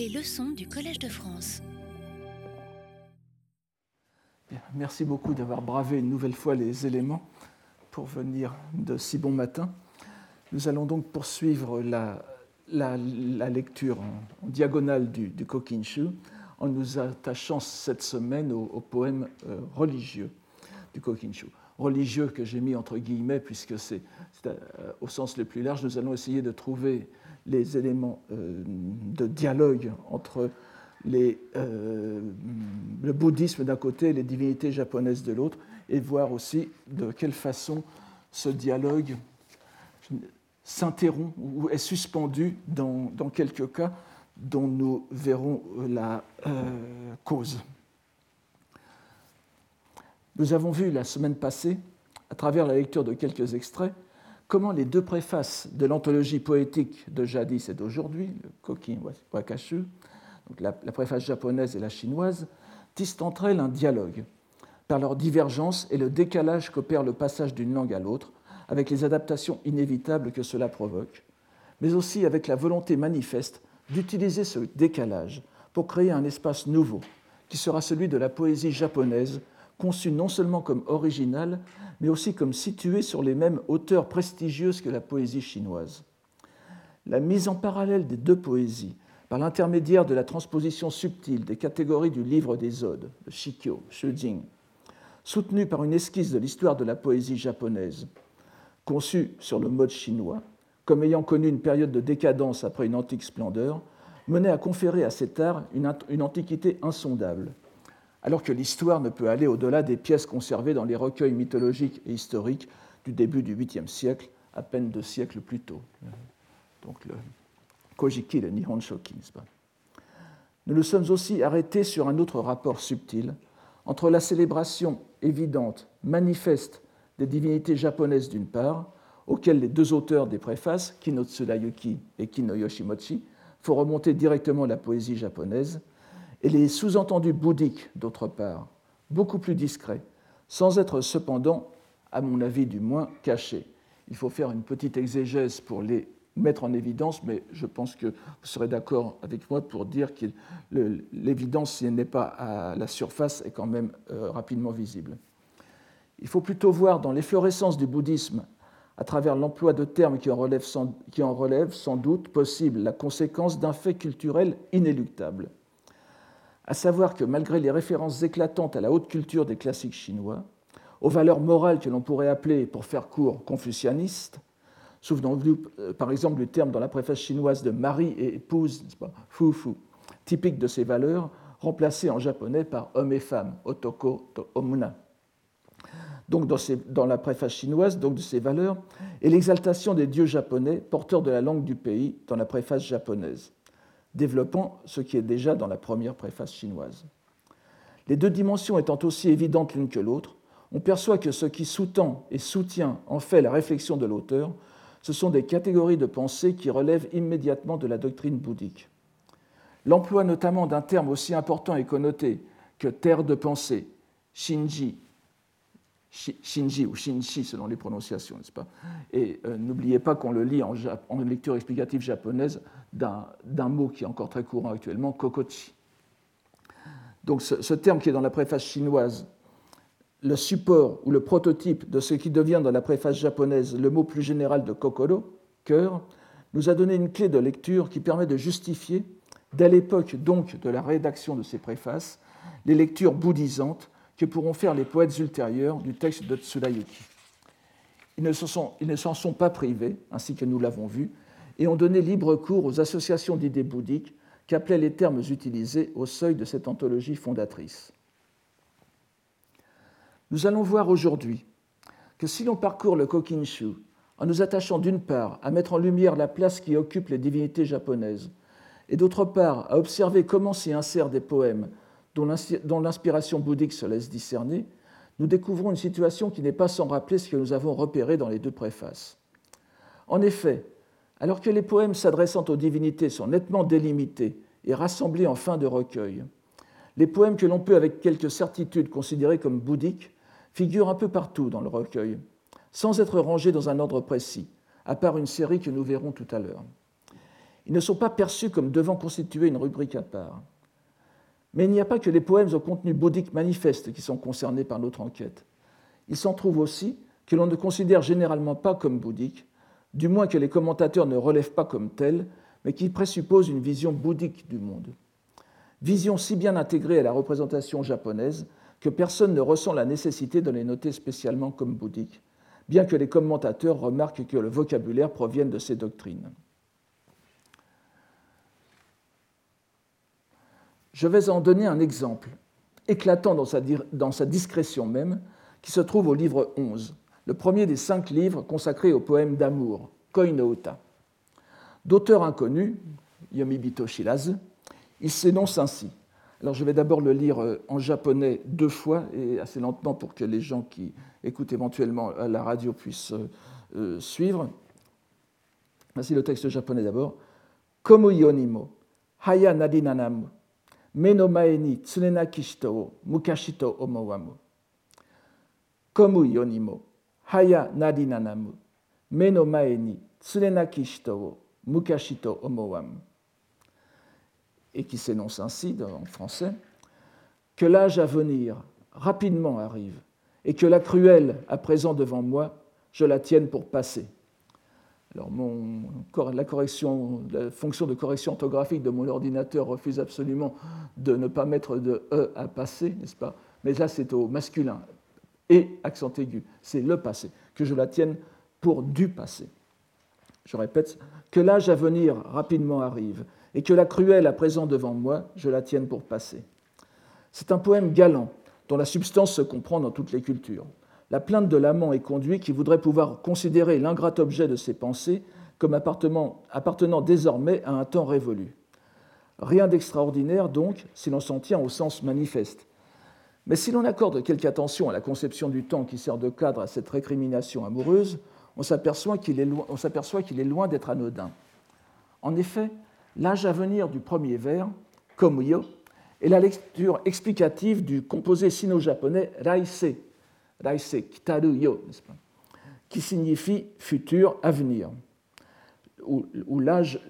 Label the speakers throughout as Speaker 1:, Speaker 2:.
Speaker 1: Les leçons du Collège de France.
Speaker 2: merci beaucoup d'avoir bravé une nouvelle fois les éléments pour venir de si bon matin. Nous allons donc poursuivre la, lecture en, diagonale du, du en nous attachant cette semaine au, poème euh, religieux du Kokinshu. Religieux que j'ai mis entre guillemets puisque c'est euh, au sens le plus large. Nous allons essayer de trouver les éléments euh, de dialogue entre les, le bouddhisme d'un côté et les divinités japonaises de l'autre, et voir aussi de quelle façon ce dialogue s'interrompt ou est suspendu dans, quelques cas dont nous verrons la euh, cause. Nous avons vu la semaine passée, à travers la lecture de quelques extraits, comment les deux préfaces de l'anthologie poétique de jadis et d'aujourd'hui, le Kokin Wakashu, la, préface japonaise et la chinoise, tissent entre elles un dialogue, par leur divergence et le décalage qu'opère le passage d'une langue à l'autre, avec les adaptations inévitables que cela provoque, mais aussi avec la volonté manifeste d'utiliser ce décalage pour créer un espace nouveau, qui sera celui de la poésie japonaise, conçue non seulement comme originale, mais aussi comme située sur les mêmes hauteurs prestigieuses que la poésie chinoise. La mise en parallèle des deux poésies, par l'intermédiaire de la transposition subtile des catégories du livre des odes, le Shikyo, Shujing, soutenue par une esquisse de l'histoire de la poésie japonaise, conçu sur le mode chinois, comme ayant connu une période de décadence après une antique splendeur, menait à conférer à cet art une, antiquité insondable, alors que l'histoire ne peut aller au-delà des pièces conservées dans les recueils mythologiques et historiques du début du 8e siècle, à peine deux siècles plus tôt. Donc le Kojiki, le Nihon Shoki, Nous nous sommes aussi arrêtés sur un autre rapport subtil entre la célébration évidente, manifeste des divinités japonaises d'une part, auxquelles les deux auteurs des préfaces, Kino Tsurayuki et Kino Yoshimochi, font remonter directement la poésie japonaise, et les sous-entendus bouddhiques d'autre part, beaucoup plus discrets, sans être cependant, à mon avis du moins, cachés. Il faut faire une petite exégèse pour les mettre en évidence, mais je pense que vous serez d'accord avec moi pour dire que l'évidence, si elle n'est pas à la surface, est quand même euh, rapidement visible. Il faut plutôt voir dans l'efflorescence du bouddhisme, à travers l'emploi de termes qui en, relèvent sans, qui en relèvent sans doute possible la conséquence d'un fait culturel inéluctable, à savoir que malgré les références éclatantes à la haute culture des classiques chinois, aux valeurs morales que l'on pourrait appeler, pour faire court, confucianistes, souvenons-nous euh, par exemple du terme dans la préface chinoise de mari et épouse, fu, typique de ces valeurs, remplacées en japonais par homme et femme, otoko to omuna. Donc dans, la préface chinoise, donc de ces valeurs, et l'exaltation des dieux japonais, porteurs de la langue du pays, dans la préface japonaise, développant ce qui est déjà dans la première préface chinoise. Les deux dimensions étant aussi évidentes l'une que l'autre, on perçoit que ce qui sous-tend et soutient en fait la réflexion de l'auteur, ce sont des catégories de pensée qui relèvent immédiatement de la doctrine bouddhique. L'emploi notamment d'un terme aussi important et connoté que terre de pensée, shinji, Shinji ou Shinji selon les prononciations, n'est-ce pas? Et euh, n'oubliez pas qu'on le lit en, lecture explicative japonaise d'un mot qui est encore très courant actuellement, kokochi. Donc ce, terme qui est dans la préface chinoise, le support ou le prototype de ce qui devient dans la préface japonaise le mot plus général de kokoro, cœur, nous a donné une clé de lecture qui permet de justifier, dès l'époque donc de la rédaction de ces préfaces, les lectures bouddhisantes que pourront faire les poètes ultérieurs du texte de Tsurayuki. Ils ne s'en sont, pas privés, ainsi que nous l'avons vu, et ont donné libre cours aux associations d'idées bouddhiques qui appelaient les termes utilisés au seuil de cette anthologie fondatrice. Nous allons voir aujourd'hui que si l'on parcourt le Kokinshu en nous attachant d'une part à mettre en lumière la place qui occupe les divinités japonaises, et d'autre part à observer comment s'y insèrent des poèmes dont l'inspiration bouddhique se laisse discerner, nous découvrons une situation qui n'est pas sans rappeler ce que nous avons repéré dans les deux préfaces. En effet, alors que les poèmes s'adressant aux divinités sont nettement délimités et rassemblés en fin de recueil, les poèmes que l'on peut avec quelque certitude considérer comme bouddhiques figurent un peu partout dans le recueil, sans être rangés dans un ordre précis, à part une série que nous verrons tout à l'heure. Ils ne sont pas perçus comme devant constituer une rubrique à part. Mais il n'y a pas que les poèmes au contenu bouddhique manifeste qui sont concernés par notre enquête. Il s'en trouve aussi que l'on ne considère généralement pas comme bouddhiques, du moins que les commentateurs ne relèvent pas comme tels, mais qui présupposent une vision bouddhique du monde. Vision si bien intégrée à la représentation japonaise que personne ne ressent la nécessité de les noter spécialement comme bouddhiques, bien que les commentateurs remarquent que le vocabulaire provienne de ces doctrines. Je vais en donner un exemple, éclatant dans sa, discrétion même, qui se trouve au livre 11, le premier des cinq livres consacrés au poème d'amour, Koinouta. D'auteur inconnu, Yomibito Shirazu, il s'énonce ainsi. Alors je vais d'abord le lire euh, en japonais deux fois et assez lentement pour que les gens qui écoutent éventuellement la radio puissent euh, euh, suivre. Voici le texte japonais d'abord. Komu yonimo, haya nadinanamu, me no mae ni tsunena kishito o mukashi to omowamu. Komu yonimo, haya nadinanamu, me no mae ni tsunena kishito o mukashi to omowamu et qui s'énonce ainsi en français, que l'âge à venir rapidement arrive, et que la cruelle à présent devant moi, je la tienne pour passer. Alors la, correction, la fonction de correction orthographique de mon ordinateur refuse absolument de ne pas mettre de E à passer, n'est-ce pas? Mais là, c'est au masculin. Et accent aigu, c'est le passé, que je la tienne pour du passé. Je répète, que l'âge à venir rapidement arrive, et que la cruelle à présent devant moi, je la tienne pour passée. C'est un poème galant, dont la substance se comprend dans toutes les cultures. La plainte de l'amant est conduit qui voudrait pouvoir considérer l'ingrat objet de ses pensées comme appartenant, désormais à un temps révolu. Rien d'extraordinaire donc si l'on s'en tient au sens manifeste. Mais si l'on accorde quelque attention à la conception du temps qui sert de cadre à cette récrimination amoureuse, on s'aperçoit qu'il est, est, loin d'être anodin. En effet, l'âge à venir du premier vers, Komuyo, est la lecture explicative du composé sino-japonais Raise, Qui signifie futur, avenir, ou, l'âge,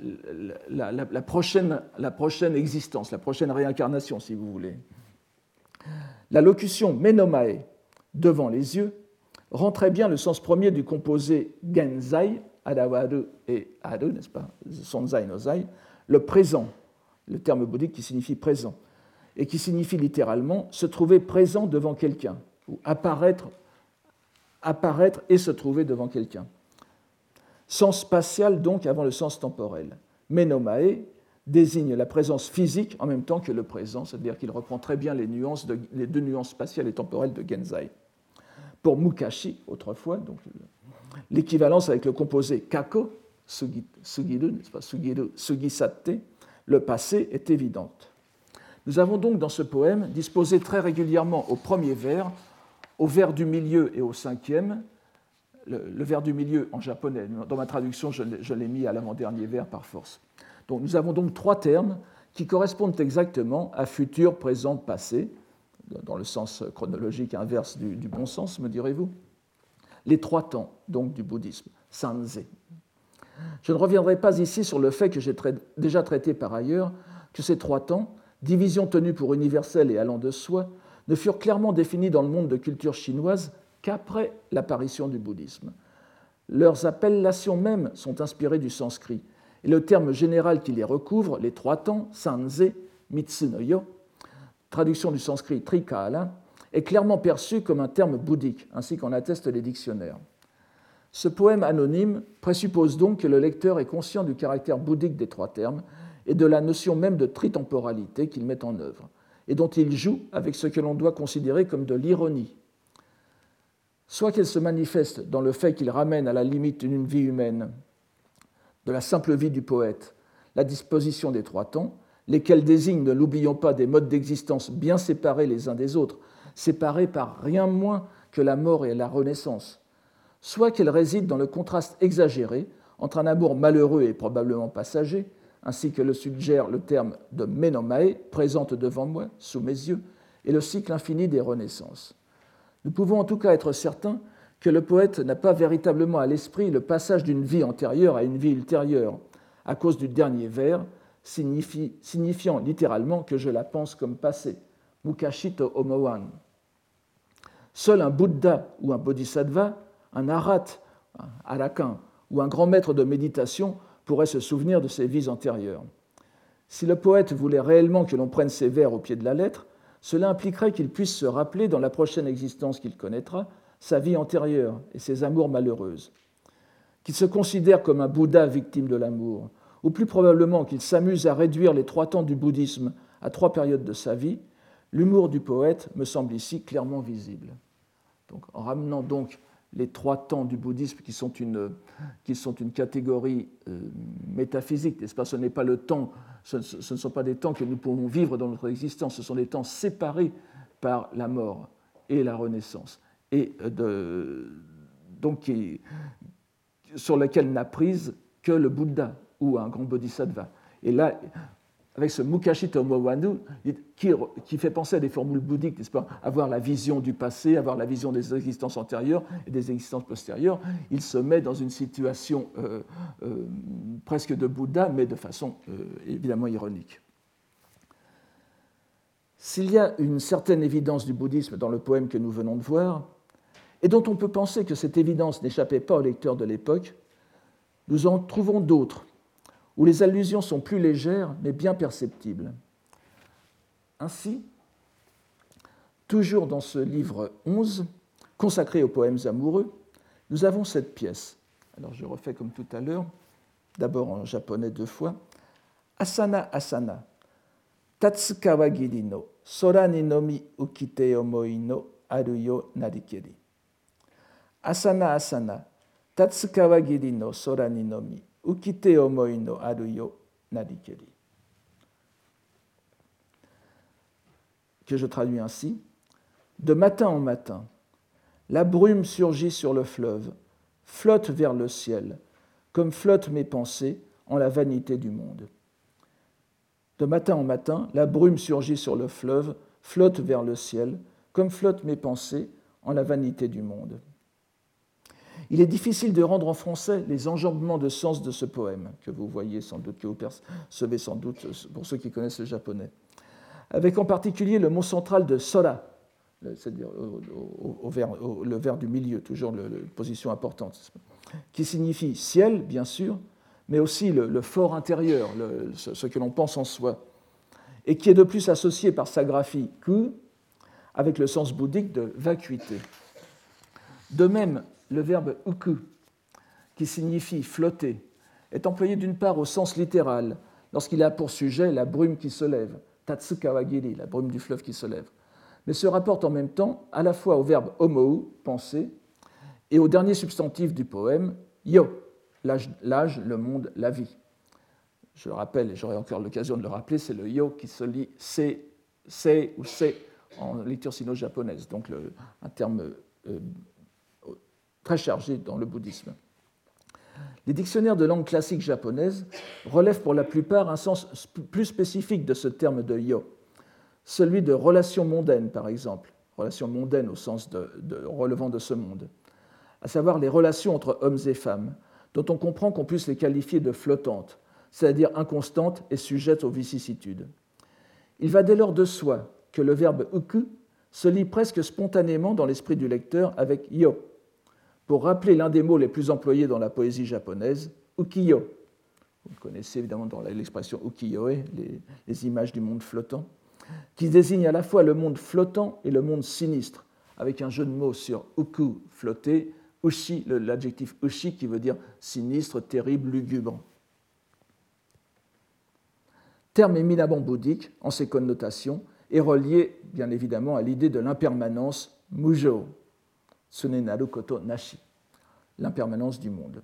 Speaker 2: la, prochaine, existence, la prochaine réincarnation, si vous voulez. La locution menomae, devant les yeux, rend très bien le sens premier du composé genzai, adawaru et aru, n'est-ce pas, sonzai no zai, le présent, le terme bouddhique qui signifie présent, et qui signifie littéralement se trouver présent devant quelqu'un, ou apparaître, apparaître et se trouver devant quelqu'un. Sens spatial donc avant le sens temporel. Menomae désigne la présence physique en même temps que le présent, c'est-à-dire qu'il reprend très bien les, nuances les deux nuances spatiales et temporelles de Genzai. Pour Mukashi, autrefois, donc l'équivalence avec le composé kako, sugiru, n'est-ce pas, sugiru, sugisatte, le passé est évidente. Nous avons donc dans ce poème disposé très régulièrement au premier vers, au vers du milieu et au cinquième, le, vers du milieu en japonais, dans ma traduction je l'ai mis à l'avant-dernier vers par force. Donc nous avons donc trois termes qui correspondent exactement à futur, présent, passé, dans le sens chronologique inverse du, du bon sens, me direz-vous. Les trois temps, donc, du bouddhisme, sanze, je ne reviendrai pas ici sur le fait que j'ai déjà traité par ailleurs que ces trois temps, division tenue pour universelle et allant de soi, ne furent clairement définis dans le monde de culture chinoise qu'après l'apparition du bouddhisme. Leurs appellations mêmes sont inspirées du sanskrit, et le terme général qui les recouvre, les trois temps, sanze, mitsunoyo, traduction du sanskrit trikala, est clairement perçu comme un terme bouddhique, ainsi qu'en attestent les dictionnaires. Ce poème anonyme présuppose donc que le lecteur est conscient du caractère bouddhique des trois termes et de la notion même de tritemporalité qu'il met en œuvre, et dont il joue avec ce que l'on doit considérer comme de l'ironie. Soit qu'elle se manifeste dans le fait qu'il ramène à la limite d'une vie humaine, de la simple vie du poète, la disposition des trois temps, lesquels désignent, ne l'oublions pas, des modes d'existence bien séparés les uns des autres, séparés par rien moins que la mort et la renaissance, soit qu'elle réside dans le contraste exagéré entre un amour malheureux et probablement passager, ainsi que le suggère le terme de Menomae, présente devant moi, sous mes yeux, et le cycle infini des renaissances. Nous pouvons en tout cas être certains que le poète n'a pas véritablement à l'esprit le passage d'une vie antérieure à une vie ultérieure, à cause du dernier vers, signifiant littéralement que je la pense comme passée. Mukashito Omowan. Seul un Bouddha ou un Bodhisattva, un Arat, un Arakan ou un grand maître de méditation pourrait se souvenir de ses vies antérieures. Si le poète voulait réellement que l'on prenne ses vers au pied de la lettre, cela impliquerait qu'il puisse se rappeler dans la prochaine existence qu'il connaîtra sa vie antérieure et ses amours malheureuses, qu'il se considère comme un Bouddha victime de l'amour, ou plus probablement qu'il s'amuse à réduire les trois temps du bouddhisme à trois périodes de sa vie, l'humour du poète me semble ici clairement visible. Donc, en ramenant donc les trois temps du bouddhisme qui sont une, qui sont une catégorie euh, métaphysique, n'est-ce pas? Ce n'est pas le temps, ce, ne sont pas des temps que nous pouvons vivre dans notre existence, ce sont des temps séparés par la mort et la renaissance, et de, donc sur lesquels n'a prise que le Bouddha ou un grand bodhisattva. Et là, avec ce Mukashi Tomowandu, qui, fait penser à des formules bouddhiques, n'est-ce pas Avoir la vision du passé, avoir la vision des existences antérieures et des existences postérieures, il se met dans une situation euh, euh, presque de Bouddha, mais de façon euh, évidemment ironique. S'il y a une certaine évidence du bouddhisme dans le poème que nous venons de voir, et dont on peut penser que cette évidence n'échappait pas aux lecteurs de l'époque, nous en trouvons d'autres où les allusions sont plus légères mais bien perceptibles. Ainsi, toujours dans ce livre 11, consacré aux poèmes amoureux, nous avons cette pièce. Alors je refais comme tout à l'heure, d'abord en japonais deux fois. Asana Asana, Tatsukawa no, Sora ni nomi ukite omoi no aruyo narikeri. Asana Asana, Tatsukawa no, Sora ni nomi Que je traduis ainsi. De matin en matin, la brume surgit sur le fleuve, flotte vers le ciel, comme flottent mes pensées en la vanité du monde. De matin en matin, la brume surgit sur le fleuve, flotte vers le ciel, comme flottent mes pensées en la vanité du monde. Il est difficile de rendre en français les enjambements de sens de ce poème, que vous voyez sans doute, que vous percevez sans doute pour ceux qui connaissent le japonais. Avec en particulier le mot central de sora, c'est-à-dire le vers du milieu, toujours la position importante, qui signifie ciel, bien sûr, mais aussi le, fort intérieur, ce, que l'on pense en soi, et qui est de plus associé par sa graphie ku avec le sens bouddhique de vacuité. De même, le verbe uku, qui signifie flotter, est employé d'une part au sens littéral, lorsqu'il a pour sujet la brume qui se lève, tatsukawagiri, la brume du fleuve qui se lève, mais se rapporte en même temps à la fois au verbe homou, penser, et au dernier substantif du poème, yo, l'âge, le monde, la vie. Je le rappelle, et j'aurai encore l'occasion de le rappeler, c'est le yo qui se lit c'est, c'est ou c'est en lecture sino-japonaise, donc un terme euh, très chargé dans le bouddhisme. Les dictionnaires de langue classique japonaise relèvent pour la plupart un sens plus spécifique de ce terme de yo, celui de relation mondaine, par exemple, relation mondaine au sens relevant de ce monde, à savoir les relations entre hommes et femmes, dont on comprend qu'on puisse les qualifier de flottantes, c'est-à-dire inconstantes et sujettes aux vicissitudes. Il va dès lors de soi que le verbe uku se lie presque spontanément dans l'esprit du lecteur avec yo, pour rappeler l'un des mots les plus employés dans la poésie japonaise, ukiyo. Vous connaissez évidemment dans l'expression ukiyo-e, les, images du monde flottant, qui désigne à la fois le monde flottant et le monde sinistre, avec un jeu de mots sur uku, flotter, l'adjectif ushi qui veut dire sinistre, terrible, lugubre. Terme éminemment bouddhique en ses connotations et relié bien évidemment à l'idée de l'impermanence mujo, Sunenaru Koto Nashi, l'impermanence du monde.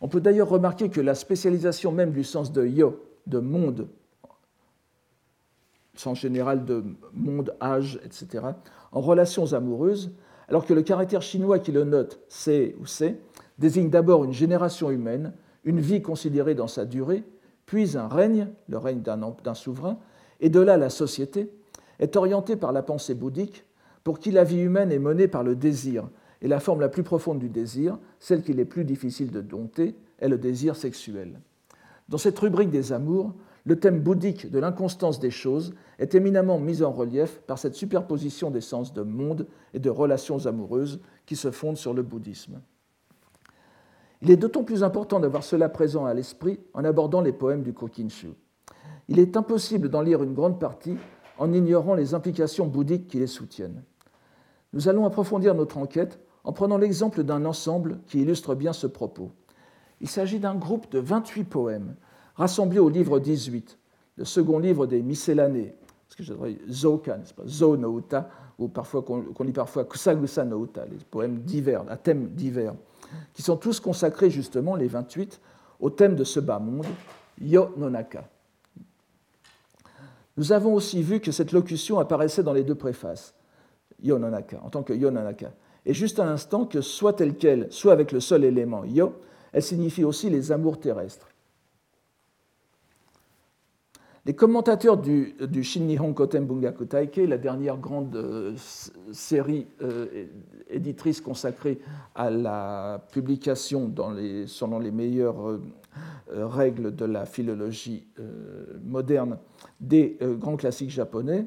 Speaker 2: On peut d'ailleurs remarquer que la spécialisation même du sens de yo, de monde, sens général de monde, âge, etc., en relations amoureuses, alors que le caractère chinois qui le note, c'est ou c'est, désigne d'abord une génération humaine, une vie considérée dans sa durée, puis un règne, le règne d'un souverain, et de là la société, est orientée par la pensée bouddhique pour qui la vie humaine est menée par le désir, et la forme la plus profonde du désir, celle qu'il est plus difficile de dompter, est le désir sexuel. Dans cette rubrique des amours, le thème bouddhique de l'inconstance des choses est éminemment mis en relief par cette superposition des sens de monde et de relations amoureuses qui se fondent sur le bouddhisme. Il est d'autant plus important d'avoir cela présent à l'esprit en abordant les poèmes du Kokinshu. Il est impossible d'en lire une grande partie en ignorant les implications bouddhiques qui les soutiennent. Nous allons approfondir notre enquête en prenant l'exemple d'un ensemble qui illustre bien ce propos. Il s'agit d'un groupe de 28 poèmes rassemblés au livre 18, le second livre des miscellanées, ce que Zoka, n'est-ce pas? No ou parfois qu'on lit parfois Kusagusa no Uta, les poèmes divers, à thème divers, qui sont tous consacrés justement, les 28, au thème de ce bas monde, Yo no Naka. Nous avons aussi vu que cette locution apparaissait dans les deux préfaces, Yo no Naka, en tant que Yo no Naka. Et juste à l'instant que soit telle qu'elle, soit avec le seul élément Yo, elle signifie aussi les amours terrestres. Les commentateurs du, du Nihon Koten Bungaku Taikei, la dernière grande euh, série euh, éditrice consacrée à la publication selon les meilleures euh, règles de la philologie moderne des grands classiques japonais,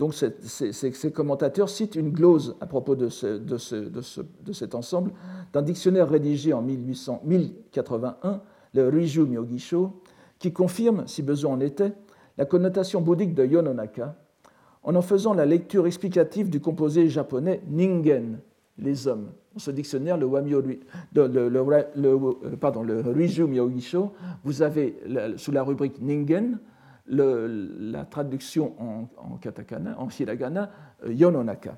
Speaker 2: donc ces, commentateurs citent une glose à propos de, cet ensemble d'un dictionnaire rédigé en 1800, 1081, le Riju Myogisho, qui confirme, si besoin en était, la connotation bouddhique de Yononaka en en faisant la lecture explicative du composé japonais Ningen, les hommes. Dans ce dictionnaire, le Riju Myogisho, vous avez sous la rubrique Ningen la traduction en, katakana, en hiragana, euh, Yononaka.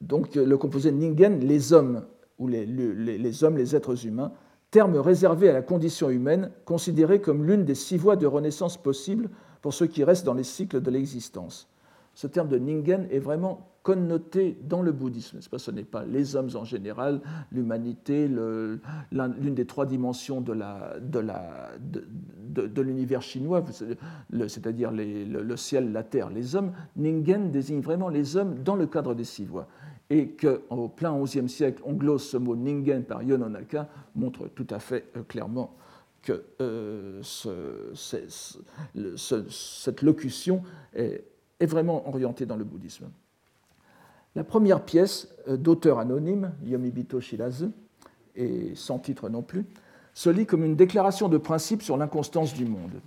Speaker 2: Donc le composé Ningen, les hommes, ou les, les hommes, les êtres humains, terme réservé à la condition humaine, considéré comme l'une des six voies de renaissance possibles pour ceux qui restent dans les cycles de l'existence. Ce terme de Ningen est vraiment connoté dans le bouddhisme. Pas, ce n'est pas les hommes en général, l'humanité, l'une des trois dimensions de, l'univers chinois, c'est-à-dire le, ciel, la terre, les hommes. Ningen désigne vraiment les hommes dans le cadre des six voies et qu'au plein XIe siècle, on glosse ce mot ningen par Yononaka, montre tout à fait euh, clairement que euh, cette locution est, vraiment orientée dans le bouddhisme. La première pièce, euh, d'auteur anonyme, Yomibito Shirazu, et sans titre non plus, se lit comme une déclaration de principe sur l'inconstance du monde.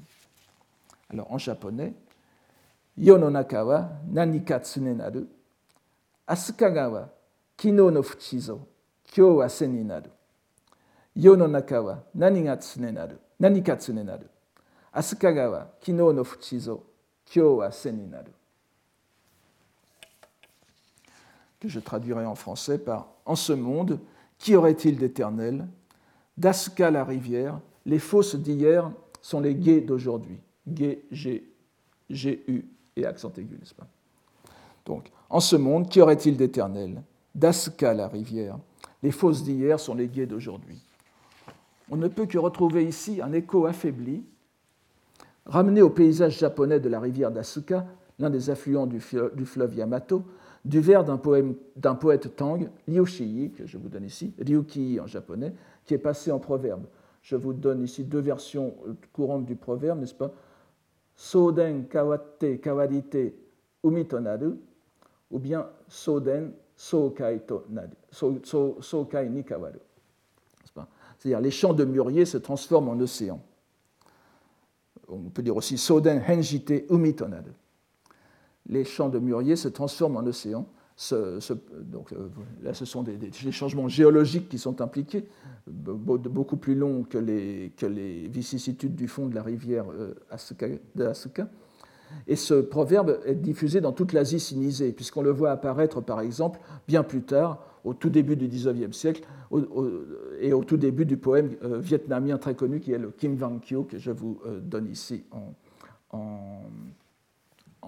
Speaker 2: Alors en japonais, Yononakawa nanika tsunenaru, Asukagawa kino no fuchizo, kyo wa seninaru. Yononakawa naniga tsunenaru, nanika tsunenaru, Asukagawa kino no fuchizo, kyo wa seninaru. Je traduirai en français par En ce monde, qui aurait-il d'éternel? D'Asuka la rivière, les fosses d'hier sont les guets d'aujourd'hui. Guets, G, G-U et accent aigu, n'est-ce pas? Donc, en ce monde, qu'y aurait-il d'éternel? D'Asuka, la rivière. Les fosses d'hier sont les guets d'aujourd'hui. On ne peut que retrouver ici un écho affaibli, ramené au paysage japonais de la rivière d'Asuka, l'un des affluents du fleuve Yamato, du vers d'un poète Tang, Liu que je vous donne ici, Ryuki en japonais, qui est passé en proverbe. Je vous donne ici deux versions courantes du proverbe, n'est-ce pas? Soden kawatte kawarite umitonaru, ou bien soden sokai, to so, sokai ni kawaru. C'est-à-dire les champs de mûrier se transforment en océan. On peut dire aussi soden henjite umitonaru. Les champs de mûrier se transforment en océan. donc, euh, là, ce sont des, changements géologiques qui sont impliqués, beaucoup plus longs que les, vicissitudes du fond de la rivière euh, Asuka, de Asuka. Et ce proverbe est diffusé dans toute l'Asie sinisée, puisqu'on le voit apparaître, par exemple, bien plus tard, au tout début du XIXe siècle, et au tout début du poème euh, vietnamien très connu qui est le Kim Vang Kyo, que je vous donne ici en,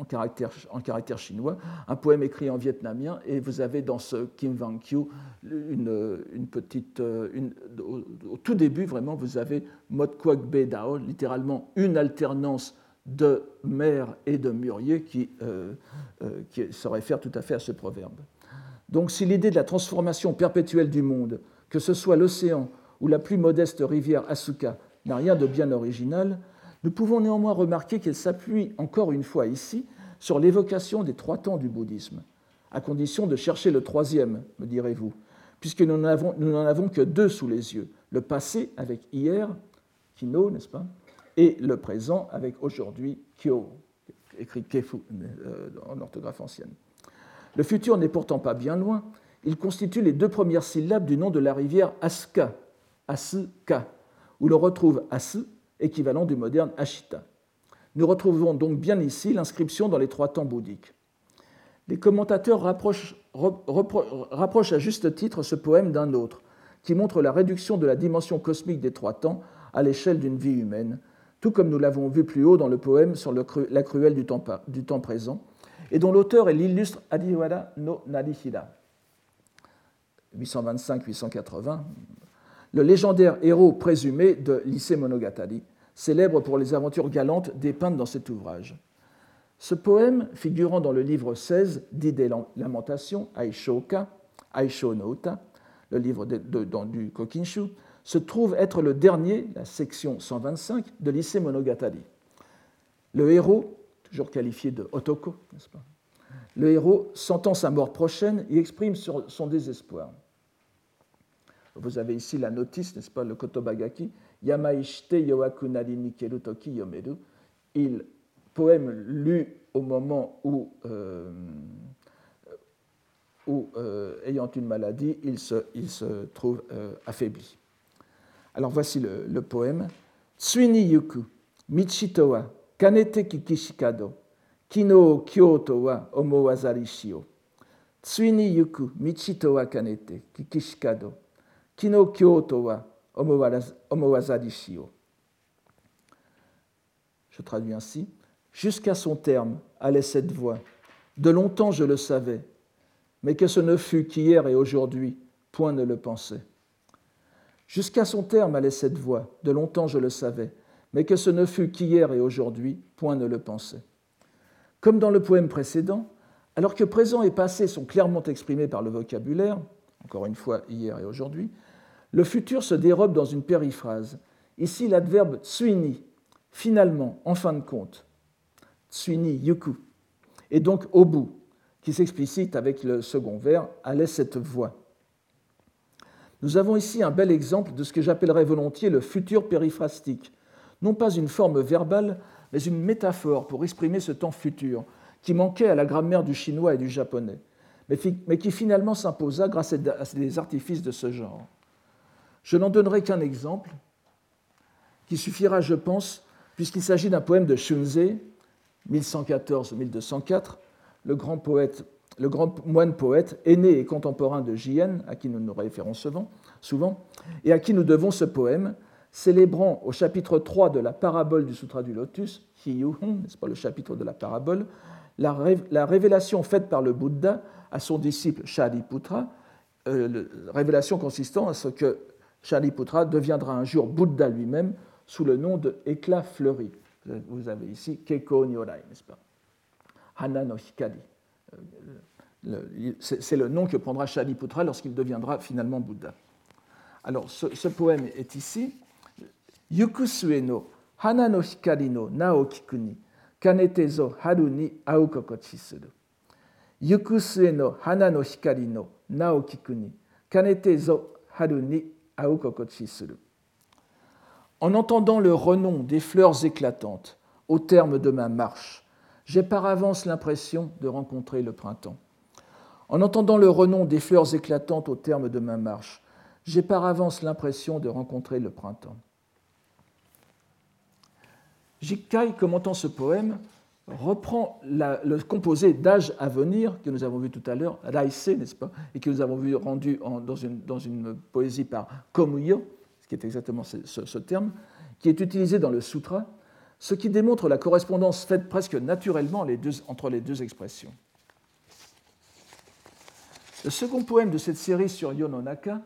Speaker 2: caractère, en, caractère, chinois, un poème écrit en vietnamien, et vous avez dans ce Kim Vang Kyo une, petite. Euh, au, tout début, vraiment, vous avez Mot Kwak Be Dao, littéralement une alternance de mer et de mûrier qui, euh, euh, qui, se réfère tout à fait à ce proverbe. Donc si l'idée de la transformation perpétuelle du monde, que ce soit l'océan ou la plus modeste rivière Asuka, n'a rien de bien original, nous pouvons néanmoins remarquer qu'elle s'appuie encore une fois ici sur l'évocation des trois temps du bouddhisme, à condition de chercher le troisième, me direz-vous, puisque nous n'en avons, que deux sous les yeux, le passé avec hier, kino, n'est-ce pas, et le présent avec aujourd'hui, kyo, écrit kefu euh, en orthographe ancienne. Le futur n'est pourtant pas bien loin, il constitue les deux premières syllabes du nom de la rivière Aska, Asuka, où l'on retrouve Asu, équivalent du moderne Ashita. Nous retrouvons donc bien ici l'inscription dans les trois temps bouddhiques. Les commentateurs rapprochent, à juste titre ce poème d'un autre, qui montre la réduction de la dimension cosmique des trois temps à l'échelle d'une vie humaine, tout comme nous l'avons vu plus haut dans le poème sur la cruelle du temps, présent, et dont l'auteur est l'illustre Adiwara no Narihira. 825-880, le légendaire héros présumé de Lycée Monogatari, célèbre pour les aventures galantes dépeintes dans cet ouvrage. Ce poème, figurant dans le livre 16 dit des Lamentations, Aishoka, Aisho no le livre du Kokinshu, se trouve être le dernier, la section 125, de Lycée Monogatari. Le héros, toujours qualifié de Otoko, n'est-ce pas? Le héros, sentant sa mort prochaine, y exprime son désespoir. Vous avez ici la notice, n'est-ce pas, le Kotobagaki, Yamaishite Yowakunari Nikeru Toki Yomeru, il, poème lu au moment où, euh, où euh, ayant une maladie, il se, il se trouve euh, affaibli. Alors voici le, poème. Tsuini yuku, michito wa kanete kikishikado, kino kyoto wa omowazari shio. Tsuini yuku, michito wa kanete kikishikado, Je traduis ainsi. Jusqu'à son terme allait cette voix. De longtemps je le savais, mais que ce ne fut qu'hier et aujourd'hui, point ne le pensait. Jusqu'à son terme allait cette voix. De longtemps je le savais, mais que ce ne fut qu'hier et aujourd'hui, point ne le pensait. Comme dans le poème précédent, alors que présent et passé sont clairement exprimés par le vocabulaire, encore une fois hier et aujourd'hui, le futur se dérobe dans une périphrase. Ici, l'adverbe tsuini, finalement, en fin de compte, tsuini yuku, et donc au bout, qui s'explicite avec le second vers, allait cette voix. Nous avons ici un bel exemple de ce que j'appellerais volontiers le futur périphrastique, non pas une forme verbale, mais une métaphore pour exprimer ce temps futur, qui manquait à la grammaire du chinois et du japonais, mais qui finalement s'imposa grâce à des artifices de ce genre. Je n'en donnerai qu'un exemple, qui suffira, je pense, puisqu'il s'agit d'un poème de Shunzei, 1114-1204, le grand moine poète, aîné et contemporain de Jien, à qui nous nous référons souvent, et à qui nous devons ce poème, célébrant au chapitre 3 de la parabole du Sutra du Lotus, Hiyuhon, n'est-ce pas le chapitre de la parabole, la, révélation faite par le Bouddha à son disciple Shariputra, euh, révélation consistant à ce que Shariputra deviendra un jour Bouddha lui-même sous le nom de éclat fleuri. Vous avez ici Keiko Nyorai, n'est-ce pas? Hana no Hikari. Euh, c'est le nom que prendra Shariputra lorsqu'il deviendra finalement Bouddha. Alors, ce, poème est ici. Yukusue no Hana no Hikari no Naokiku ni Kanete zo Haru ni Aokokochi suru. Hana no Hikari no Naokiku ni Kanete zo Haru ni en entendant le renom des fleurs éclatantes au terme de ma marche, j'ai par avance l'impression de rencontrer le printemps. En entendant le renom des fleurs éclatantes au terme de ma marche, j'ai par avance l'impression de rencontrer le printemps. Jikkai, commentant ce poème, reprend le composé d'âge à venir que nous avons vu tout à l'heure, Raise, n'est-ce pas, et que nous avons vu rendu dans, une, poésie par Komuyo, ce qui est exactement ce, terme, qui est utilisé dans le sutra, ce qui démontre la correspondance faite presque naturellement entre les deux expressions. Le second poème de cette série sur Yononaka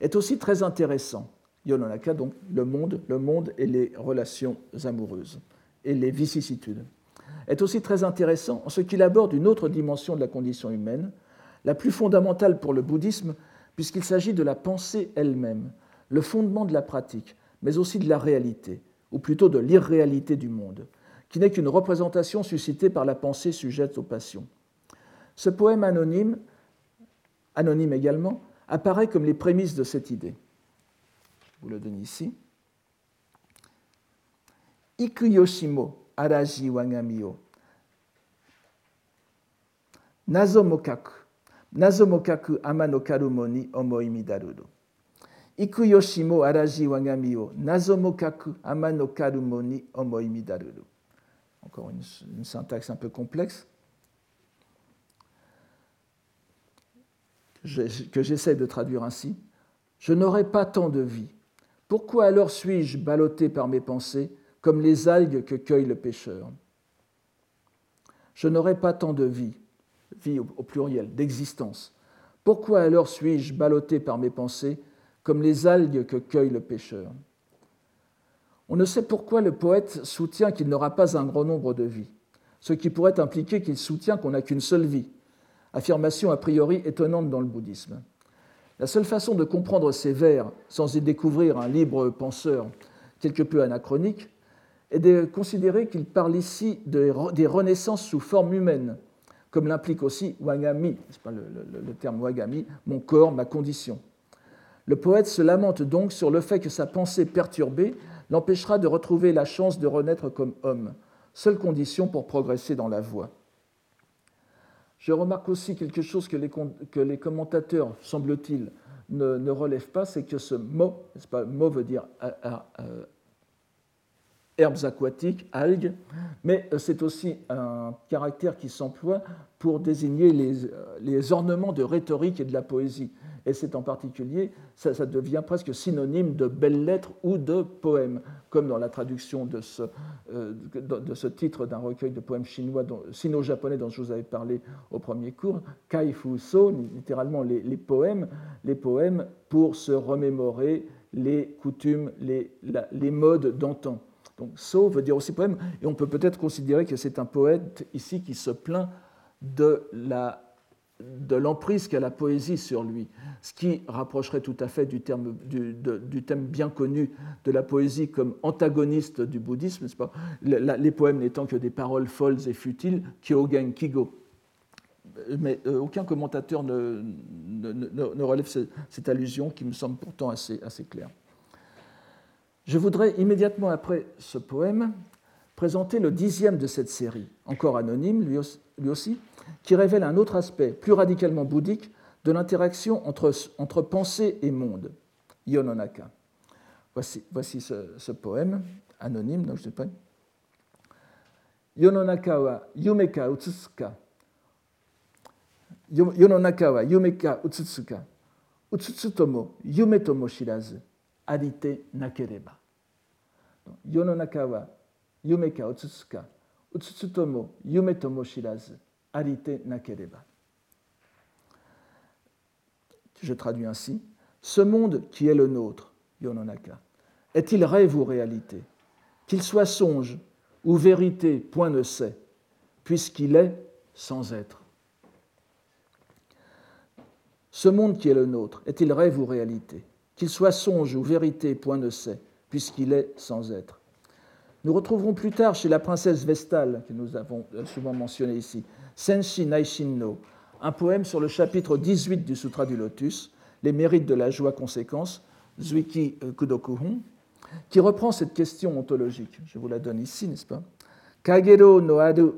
Speaker 2: est aussi très intéressant. Yononaka, donc le monde, le monde et les relations amoureuses et les vicissitudes, est aussi très intéressant en ce qu'il aborde une autre dimension de la condition humaine, la plus fondamentale pour le bouddhisme, puisqu'il s'agit de la pensée elle-même, le fondement de la pratique, mais aussi de la réalité, ou plutôt de l'irréalité du monde, qui n'est qu'une représentation suscitée par la pensée sujette aux passions. Ce poème anonyme, anonyme également, apparaît comme les prémices de cette idée. Je vous le donne ici. Ikuyoshimo araji wangami nazomokaku nazomokaku ama no karumo ni omoi midarudo. Ikuyoshimo araji wangami nazomokaku ama no karumo ni omoi midarudo. Encore une, une syntaxe un peu complexe. que j'essaie de traduire ainsi, je n'aurai pas tant de vie. Pourquoi alors suis-je ballotté par mes pensées comme les algues que cueille le pêcheur Je n'aurai pas tant de vie, vie au, pluriel, d'existence. Pourquoi alors suis-je ballotté par mes pensées comme les algues que cueille le pêcheur? On ne sait pourquoi le poète soutient qu'il n'aura pas un grand nombre de vies, ce qui pourrait impliquer qu'il soutient qu'on n'a qu'une seule vie, affirmation a priori étonnante dans le bouddhisme. La seule façon de comprendre ces vers sans y découvrir un libre penseur quelque peu anachronique est de considérer qu'il parle ici des renaissances sous forme humaine, comme l'implique aussi Wagami, pas le, le, terme Wagami, mon corps, ma condition. Le poète se lamente donc sur le fait que sa pensée perturbée l'empêchera de retrouver la chance de renaître comme homme, seule condition pour progresser dans la voie. Je remarque aussi quelque chose que les, commentateurs, semble-t-il, ne, relèvent pas, c'est que ce mot, pas, mot veut dire euh, herbes aquatiques, algues, mais euh, c'est aussi un caractère qui s'emploie pour désigner les, euh, les, ornements de rhétorique et de la poésie. Et c'est en particulier, ça, devient presque synonyme de belles lettres ou de poèmes, comme dans la traduction de ce, euh, titre d'un recueil de poèmes chinois, sino-japonais dont je vous avais parlé au premier cours, Kai Fu So, littéralement les, poèmes, les poèmes pour se remémorer les coutumes, les modes d'antan. Donc So veut dire aussi poème, et on peut peut-être considérer que c'est un poète ici qui se plaint de la de l'emprise qu'a la poésie sur lui, ce qui rapprocherait tout à fait du, thème bien connu de la poésie comme antagoniste du bouddhisme, pas? Les poèmes n'étant que des paroles folles et futiles, Kyogen Kigo. Mais euh, aucun commentateur ne, ne, relève cette, allusion qui me semble pourtant assez, assez claire. Je voudrais immédiatement après ce poème présenter le dixième de cette série, encore anonyme lui aussi, qui révèle un autre aspect plus radicalement bouddhique de l'interaction entre, pensée et monde, Yononaka. Voici, ce, poème anonyme, donc je sais pas. Yononaka wa yumeka utsutsuka. Yononaka wa yumeka utsutsuka. Utsutsutomo yumetomo shirazu. Adite nakereba. Yononaka wa yume ka utsutsu ka, utsutsu tomo yume tomo shirazu, arite nakereba. Je traduis ainsi. Ce monde qui est le nôtre, Yononaka, est-il rêve ou réalité? Qu'il soit songe ou vérité, point ne sait, puisqu'il est sans être. Ce monde qui est le nôtre, est-il rêve ou réalité? Qu'il soit songe ou vérité, point ne sait, puisqu'il est sans être. Nous retrouverons plus tard chez la princesse Vestale, que nous avons souvent mentionné ici, Senshi Naishin no, un poème sur le chapitre 18 du Sutra du Lotus, Les mérites de la joie conséquence, Zuiki Kudokuhun, qui reprend cette question ontologique. Je vous la donne ici, n'est-ce pas? Kagero no aru,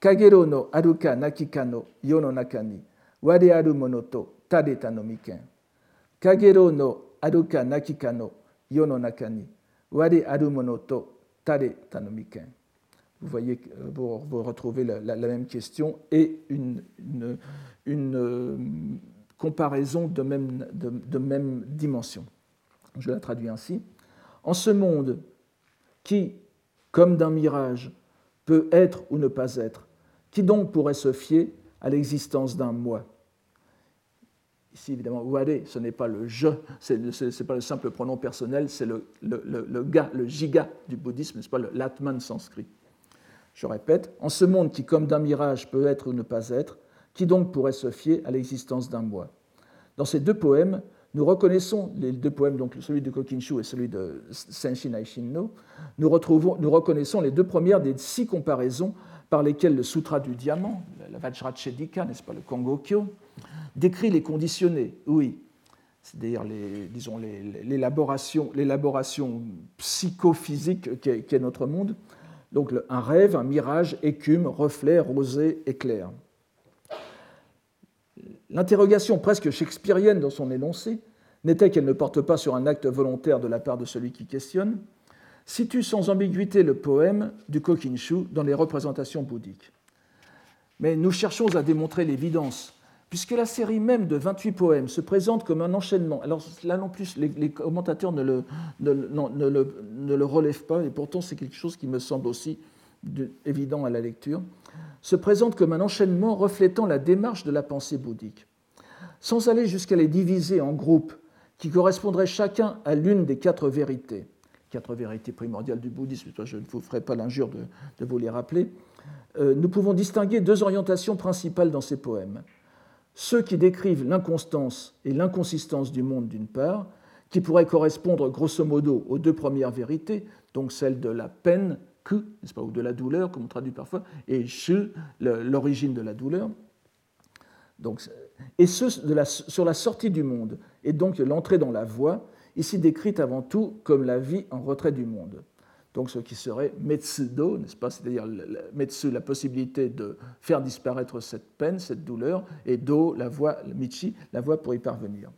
Speaker 2: kagero no aruka nakika no yo no naka ni, ware aru mono tadeta no miken. Kagero no aruka nakika no yo no naka ni, ware aru mono to tare tanomiken. Vous voyez, vous, vous retrouvez la, même question et une, euh, comparaison de même dimension. Je la traduis ainsi. En ce monde qui, comme d'un mirage, peut être ou ne pas être, qui donc pourrait se fier à l'existence d'un moi? Ici, évidemment, ware, ce n'est pas le je, ce n'est pas le simple pronom personnel, c'est le, le, le, le, ga, le giga du bouddhisme, n'est pas l'atman sanskrit. Je répète, en ce monde qui, comme d'un mirage, peut être ou ne pas être, qui donc pourrait se fier à l'existence d'un moi? Dans ces deux poèmes, nous reconnaissons les deux poèmes, donc celui de Kokinshu et celui de Senshin Aishin nous, retrouvons, nous reconnaissons les deux premières des six comparaisons par lesquelles le Sutra du Diamant, la Vajrachedika, n'est-ce pas, le Kongokyo, décrit les conditionnés, oui, c'est-à-dire l'élaboration psychophysique qu'est notre monde, donc un rêve, un mirage, écume, reflet, rosé, éclair. L'interrogation presque shakespearienne dans son énoncé n'était qu'elle ne porte pas sur un acte volontaire de la part de celui qui questionne, situe sans ambiguïté le poème du Kokinshu dans les représentations bouddhiques. Mais nous cherchons à démontrer l'évidence, puisque la série même de 28 poèmes se présente comme un enchaînement. Alors là non plus, les, commentateurs ne le, relèvent pas, et pourtant c'est quelque chose qui me semble aussi évident à la lecture, se présente comme un enchaînement reflétant la démarche de la pensée bouddhique. Sans aller jusqu'à les diviser en groupes qui correspondraient chacun à l'une des quatre vérités, quatre vérités primordiales du bouddhisme, je ne vous ferai pas l'injure de, vous les rappeler, euh, nous pouvons distinguer deux orientations principales dans ces poèmes. Ceux qui décrivent l'inconstance et l'inconsistance du monde d'une part, qui pourraient correspondre grosso modo aux deux premières vérités, donc celle de la peine, que, pas, ou de la douleur, comme on traduit parfois, et shu, l'origine de la douleur. Et ceux sur la sortie du monde, et donc l'entrée dans la voie, ici décrite avant tout comme la vie en retrait du monde. Donc ce qui serait metsudo, n'est-ce pas? C'est-à-dire metsu, la possibilité de faire disparaître cette peine, cette douleur, et do, la voie, michi, la voie pour y parvenir.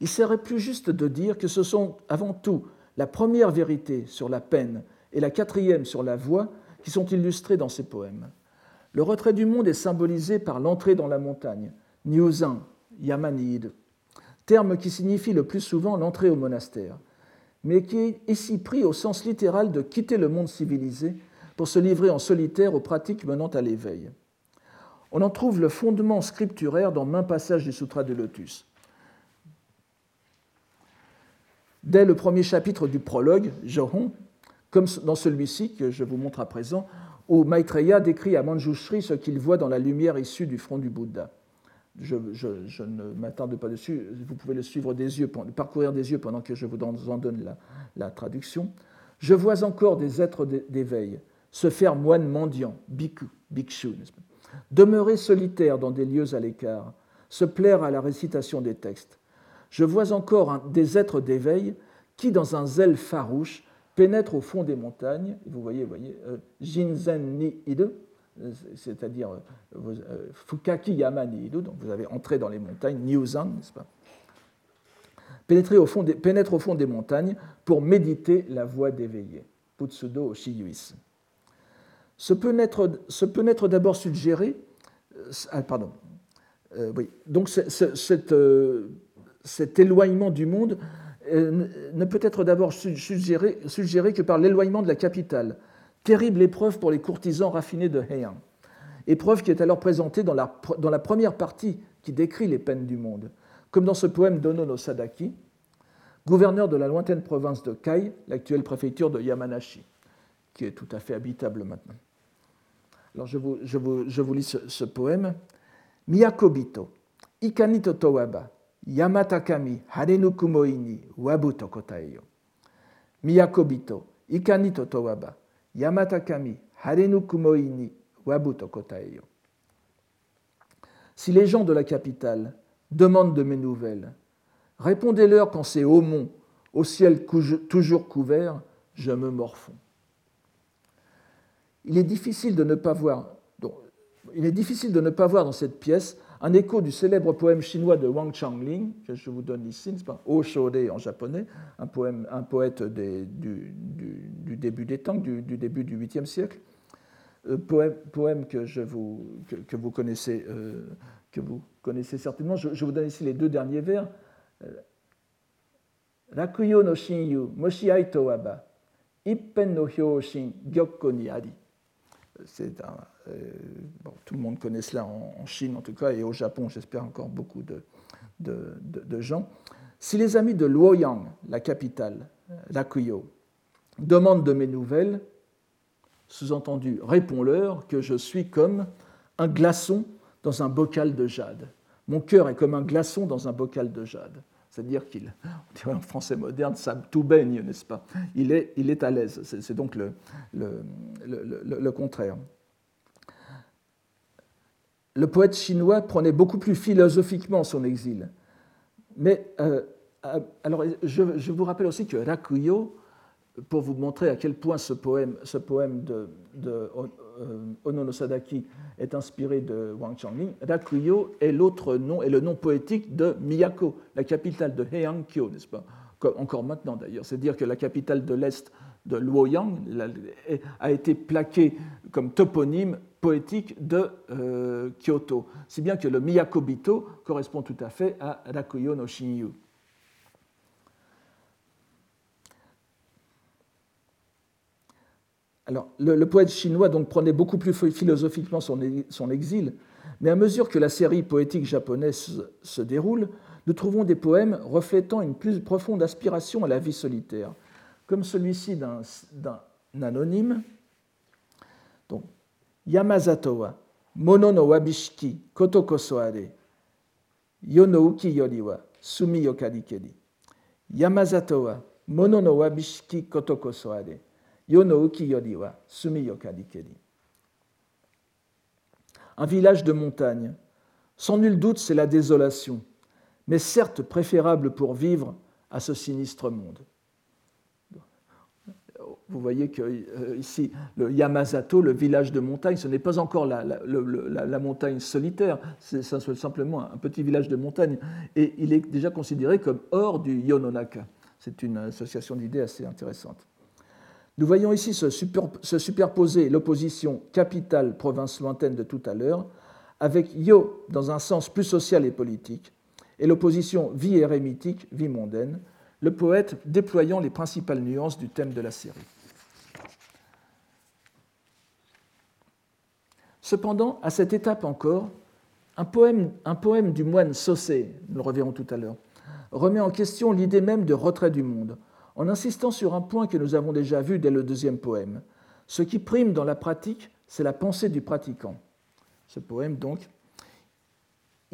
Speaker 2: Il serait plus juste de dire que ce sont avant tout la première vérité sur la peine et la quatrième sur la voie qui sont illustrées dans ces poèmes. Le retrait du monde est symbolisé par l'entrée dans la montagne, Nyuzan, Yamanid, terme qui signifie le plus souvent l'entrée au monastère, mais qui est ici pris au sens littéral de quitter le monde civilisé pour se livrer en solitaire aux pratiques menant à l'éveil. On en trouve le fondement scripturaire dans main passage du Sutra de Lotus. Dès le premier chapitre du prologue, Johon, comme dans celui-ci que je vous montre à présent, où Maitreya décrit à Manjushri ce qu'il voit dans la lumière issue du front du Bouddha je, ne m'attarde pas dessus, vous pouvez le suivre des yeux, parcourir des yeux pendant que je vous en donne la, traduction. Je vois encore des êtres d'éveil se faire moines mendiants, bhikkhu, bhikshu, demeurer solitaires dans des lieux à l'écart, se plaire à la récitation des textes. Je vois encore des êtres d'éveil qui, dans un zèle farouche, pénètrent au fond des montagnes. Vous voyez, vous voyez, euh, Jinzen ni Ide, c'est-à-dire euh, euh, Fukaki Yamani, donc vous avez entré dans les montagnes, Niuzan, n'est-ce pas pénètre au, fond des, pénètre au fond des montagnes pour méditer la voie d'éveillé, Putsudo Shiyuis. Ce peut naître, d'abord suggéré, euh, ah, pardon, oui, donc cet, éloignement du monde ne peut être d'abord suggéré que par l'éloignement de la capitale, Terrible épreuve pour les courtisans raffinés de Heian. Épreuve qui est alors présentée dans la, première partie qui décrit les peines du monde, comme dans ce poème d'Ono no Sadaki, gouverneur de la lointaine province de Kai, l'actuelle préfecture de Yamanashi, qui est tout à fait habitable maintenant. Alors je vous, lis ce, poème. Miyakobito, Ikanito Towaba, Yamatakami, Harenu Kumoini, Wabuto Kotaeyo. Miyakobito, Ikanito Towaba, Yamatakami, Harenu Kumoini, Wabuto Kotaeyo. Si les gens de la capitale demandent de mes nouvelles, répondez-leur quand c'est au mont, au ciel toujours couvert, je me morfonds. Il est difficile de ne pas voir, il est difficile de ne pas voir dans cette pièce un écho du célèbre poème chinois de Wang Changling, que je vous donne ici, n'est-ce pas? O Shode en japonais, un, poème, un poète du, début des temps, du, début du 8e siècle. Euh, poème, que, vous, connaissez, euh, que vous connaissez certainement. Je, vous donne ici les deux derniers vers. Euh, Rakuyo no shinyu, moshi aito waba, ippen no hyoshin, gyokko ni ari. Tout le monde connaît cela en, Chine en tout cas, et au Japon, j'espère encore beaucoup de, gens. Si les amis de Luoyang, la capitale, Lakuyo, demandent de mes nouvelles, sous-entendu, réponds-leur que je suis comme un glaçon dans un bocal de jade. Mon cœur est comme un glaçon dans un bocal de jade. C'est-à-dire qu'il, en français moderne, ça tout baigne, n'est-ce pas? Il est, à l'aise. C'est donc le, contraire. Le poète chinois prenait beaucoup plus philosophiquement son exil. Mais, euh, euh, alors, je, je, vous rappelle aussi que Rakuyo, pour vous montrer à quel point ce poème, ce de, de euh, Ono no Sadaki est inspiré de Wang Changling, Rakuyo est l'autre nom, est le nom poétique de Miyako, la capitale de Heian-kyo, n'est-ce pas? Encore maintenant d'ailleurs, c'est dire que la capitale de l'Est de Luoyang a été plaquée comme toponyme poétique de euh, Kyoto, si bien que le Miyako-bito correspond tout à fait à Rakuyo no Shinyu. Alors, le, poète chinois donc prenait beaucoup plus philosophiquement son, exil, mais à mesure que la série poétique japonaise se déroule, nous trouvons des poèmes reflétant une plus profonde aspiration à la vie solitaire, comme celui-ci d'un anonyme. Donc, mono no wabishiki kotoko soare, yori wa sumi no wabishiki kotoko un village de montagne. Sans nul doute, c'est la désolation, mais certes préférable pour vivre à ce sinistre monde. Vous voyez que euh, ici, le Yamazato, le village de montagne, ce n'est pas encore la, la montagne solitaire, c'est simplement un petit village de montagne, et il est déjà considéré comme hors du Yononaka. C'est une association d'idées assez intéressante. Nous voyons ici se, superposer l'opposition capitale-province lointaine de tout à l'heure avec yo dans un sens plus social et politique, et l'opposition vie érémitique, vie mondaine, le poète déployant les principales nuances du thème de la série. Cependant, à cette étape encore, un poème, du moine Saucé, nous le reverrons tout à l'heure, remet en question l'idée même de retrait du monde, en insistant sur un point que nous avons déjà vu dès le deuxième poème. Ce qui prime dans la pratique, c'est la pensée du pratiquant. Ce poème, donc,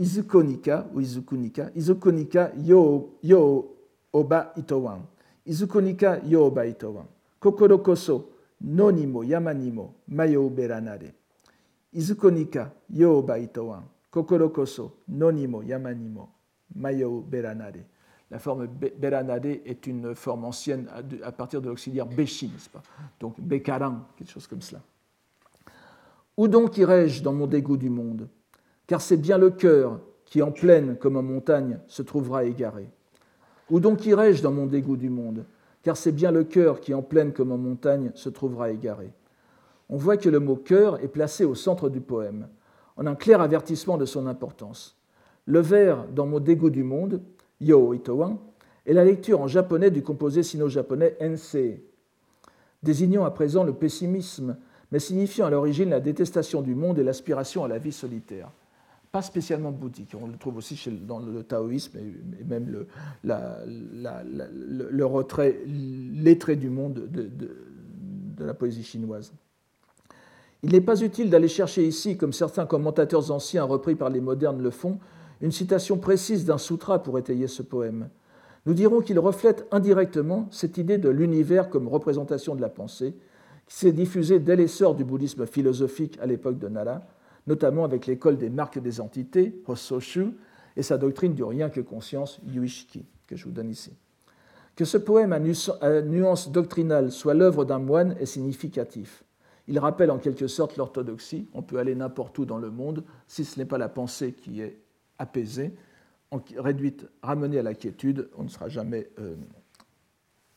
Speaker 2: Izukonika ou Izukunika, Izukonika yo, yo oba itowan, Izukonika yo oba itowan, kokoro koso no nimo yama mayo beranare. Izukonika yo oba itowan, kokoro koso no nimo yama mayo beranare. La forme Beranade est une forme ancienne à partir de l'auxiliaire Béchi, n'est-ce pas? Donc Bekaran, quelque chose comme cela. Où donc irai-je dans mon dégoût du monde? Car c'est bien le cœur qui, en plaine comme en montagne, se trouvera égaré. Où donc irai-je dans mon dégoût du monde? Car c'est bien le cœur qui, en plaine comme en montagne, se trouvera égaré. On voit que le mot cœur est placé au centre du poème, en un clair avertissement de son importance. Le vers dans mon dégoût du monde Yo Itowan, et la lecture en japonais du composé sino-japonais NC, désignant à présent le pessimisme, mais signifiant à l'origine la détestation du monde et l'aspiration à la vie solitaire. Pas spécialement bouddhique, on le trouve aussi dans le taoïsme et même le, le, retrait lettré du monde de, de la poésie chinoise. Il n'est pas utile d'aller chercher ici, comme certains commentateurs anciens repris par les modernes le font, une citation précise d'un sutra pour étayer ce poème. Nous dirons qu'il reflète indirectement cette idée de l'univers comme représentation de la pensée, qui s'est diffusée dès l'essor du bouddhisme philosophique à l'époque de Nara, notamment avec l'école des marques des entités, Hososhu, et sa doctrine du rien que conscience, Yuishiki, que je vous donne ici. Que ce poème à nuance doctrinale soit l'œuvre d'un moine est significatif. Il rappelle en quelque sorte l'orthodoxie. On peut aller n'importe où dans le monde, si ce n'est pas la pensée qui est apaisée, réduite, ramenée à la quiétude, on ne sera jamais euh,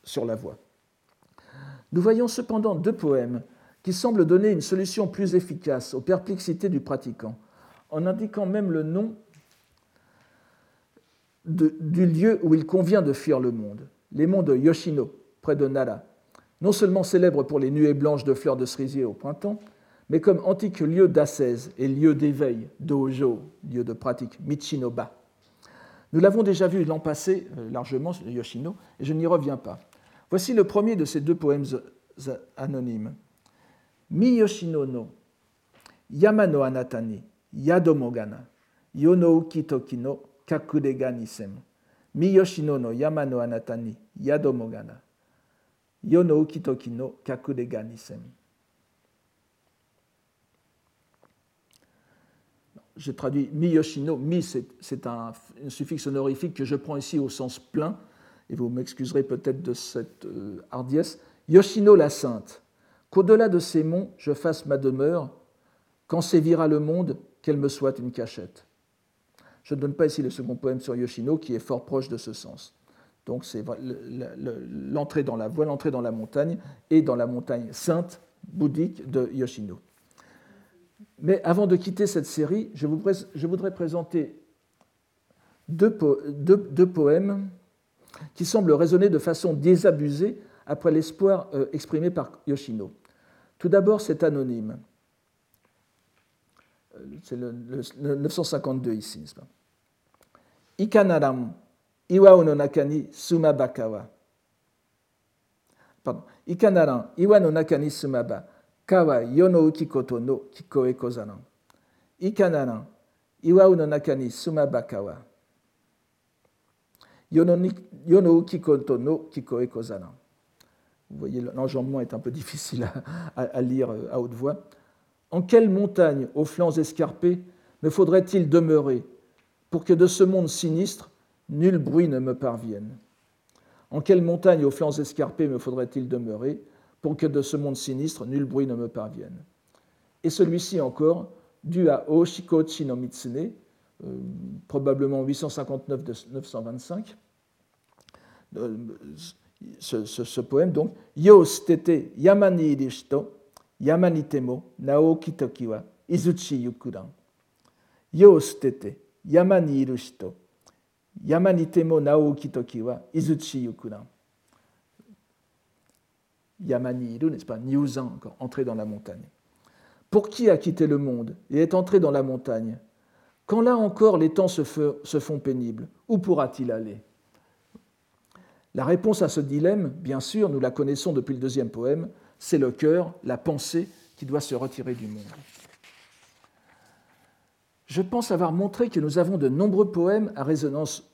Speaker 2: sur la voie. Nous voyons cependant deux poèmes qui semblent donner une solution plus efficace aux perplexités du pratiquant, en indiquant même le nom du lieu où il convient de fuir le monde, les monts de Yoshino, près de Nara, non seulement célèbres pour les nuées blanches de fleurs de cerisier au printemps, mais comme antique lieu d'ascèse et lieu d'éveil, dojo, lieu de pratique, Michinoba. Nous l'avons déjà vu l'an passé euh, largement, Yoshino, et je n'y reviens pas. Voici le premier de ces deux poèmes anonymes. Mi Yoshino no Yamano Anatani Yadomogana yono uki toki no kakure ga nisem. Miyoshino no yama no anata ni yadomo gana. Yono uki toki no kakure ga nisem. Je traduis mi Yoshino. Mi, c'est un, suffixe honorifique que je prends ici au sens plein, et vous m'excuserez peut-être de cette euh, hardiesse. Yoshino la sainte, qu'au-delà de ces monts, je fasse ma demeure, quand sévira le monde, qu'elle me soit une cachette. Je ne donne pas ici le second poème sur Yoshino, qui est fort proche de ce sens. Donc c'est l'entrée dans la voie, l'entrée dans la montagne, et dans la montagne sainte bouddhique de Yoshino. Mais avant de quitter cette série, je, voudrais présenter deux, poèmes qui semblent résonner de façon désabusée après l'espoir euh, exprimé par Yoshino. Tout d'abord, c'est anonyme. Euh, c'est le, 952 ici, n'est-ce pas? Ikanaram, iwa no nakani sumabakawa. Pardon. Ikanaram, iwa no nakani sumaba. Vous voyez, l'enjambement est un peu difficile à, à, lire euh, à haute voix. En quelle montagne, aux flancs escarpés, me faudrait-il demeurer pour que de ce monde sinistre, nul bruit ne me parvienne? En quelle montagne, aux flancs escarpés, me faudrait-il demeurer pour que de ce monde sinistre, nul bruit ne me parvienne. Et celui-ci encore, dû à Oshikochi no Mitsune, euh, probablement 859-925, euh, ce, ce, poème, donc, Yo stete yamani irishito, yamani temo, naoki tokiwa, izuchi yukuran. Yo stete yamani irishito, yamani temo, naoki tokiwa, izuchi yukuran. Yamani n'est-ce pas Niuzan, encore, entré dans la montagne. Pour qui a quitté le monde et est entré dans la montagne? Quand là encore les temps se, font pénibles, où pourra-t-il aller? La réponse à ce dilemme, bien sûr, nous la connaissons depuis le deuxième poème, c'est le cœur, la pensée qui doit se retirer du monde. Je pense avoir montré que nous avons de nombreux poèmes à résonance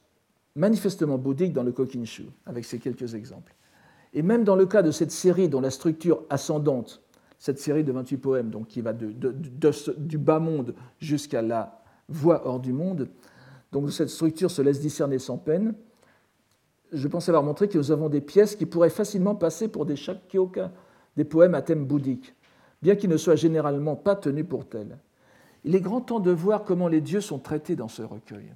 Speaker 2: manifestement bouddhique dans le Kokinshu, avec ces quelques exemples. Et même dans le cas de cette série dont la structure ascendante, cette série de 28 poèmes, donc qui va du bas monde jusqu'à la voie hors du monde, donc cette structure se laisse discerner sans peine. Je pense avoir montré que nous avons des pièces qui pourraient facilement passer pour des shakyoka, des poèmes à thème bouddhique, bien qu'ils ne soient généralement pas tenus pour tels. Il est grand temps de voir comment les dieux sont traités dans ce recueil.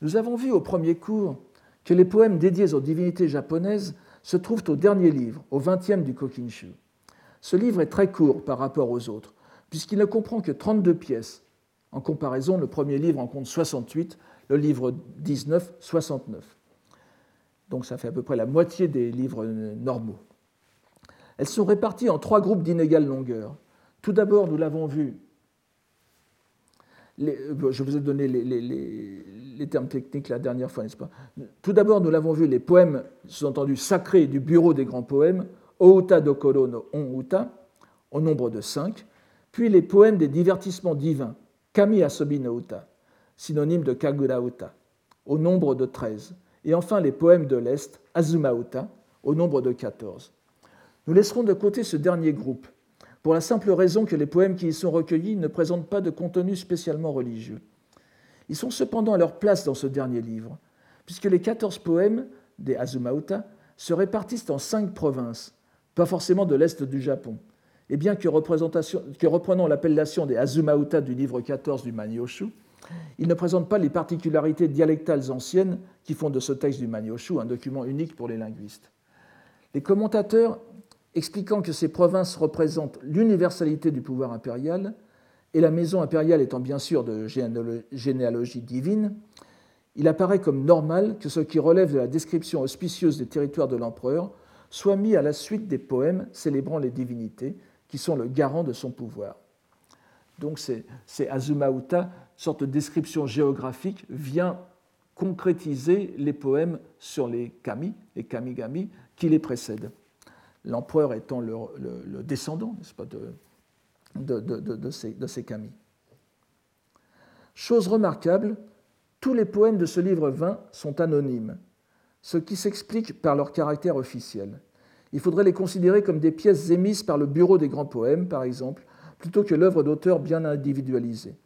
Speaker 2: Nous avons vu au premier cours que les poèmes dédiés aux divinités japonaises se trouvent au dernier livre, au 20e du Kokinshu. Ce livre est très court par rapport aux autres, puisqu'il ne comprend que 32 pièces. En comparaison, le premier livre en compte 68, le livre 19, 69. Donc ça fait à peu près la moitié des livres normaux. Elles sont réparties en trois groupes d'inégale longueur. Tout d'abord, nous l'avons vu, euh, je vous ai donné les, termes techniques la dernière fois, n'est-ce pas? Tout d'abord, nous l'avons vu, les poèmes, sous-entendus sacrés du bureau des grands poèmes, Outa Dokoro no On au nombre de cinq, puis les poèmes des divertissements divins, Kami Asobi no Uta, synonyme de Kagura Uta, au nombre de treize, et enfin les poèmes de l'Est, Azuma Uta, au nombre de quatorze. Nous laisserons de côté ce dernier groupe, pour la simple raison que les poèmes qui y sont recueillis ne présentent pas de contenu spécialement religieux. Ils sont cependant à leur place dans ce dernier livre, puisque les 14 poèmes des Azumauta se répartissent en cinq provinces, pas forcément de l'est du Japon. Et bien que, reprenant l'appellation des Azumauta du livre 14 du Manyoshu, ils ne présentent pas les particularités dialectales anciennes qui font de ce texte du Manyoshu un document unique pour les linguistes. Les commentateurs expliquant que ces provinces représentent l'universalité du pouvoir impérial, et la maison impériale étant bien sûr de généalogie divine, il apparaît comme normal que ce qui relève de la description auspicieuse des territoires de l'empereur soit mis à la suite des poèmes célébrant les divinités, qui sont le garant de son pouvoir. Donc c'est Azumauta, sorte de description géographique, vient concrétiser les poèmes sur les kami, les kamigami, qui les précèdent l'empereur étant le, descendant, n'est-ce pas, de, de, ces, de, Chose remarquable, tous les poèmes de ce livre 20 sont anonymes, ce qui s'explique par leur caractère officiel. Il faudrait les considérer comme des pièces émises par le Bureau des grands poèmes, par exemple, plutôt que l'œuvre d'auteur bien individualisée.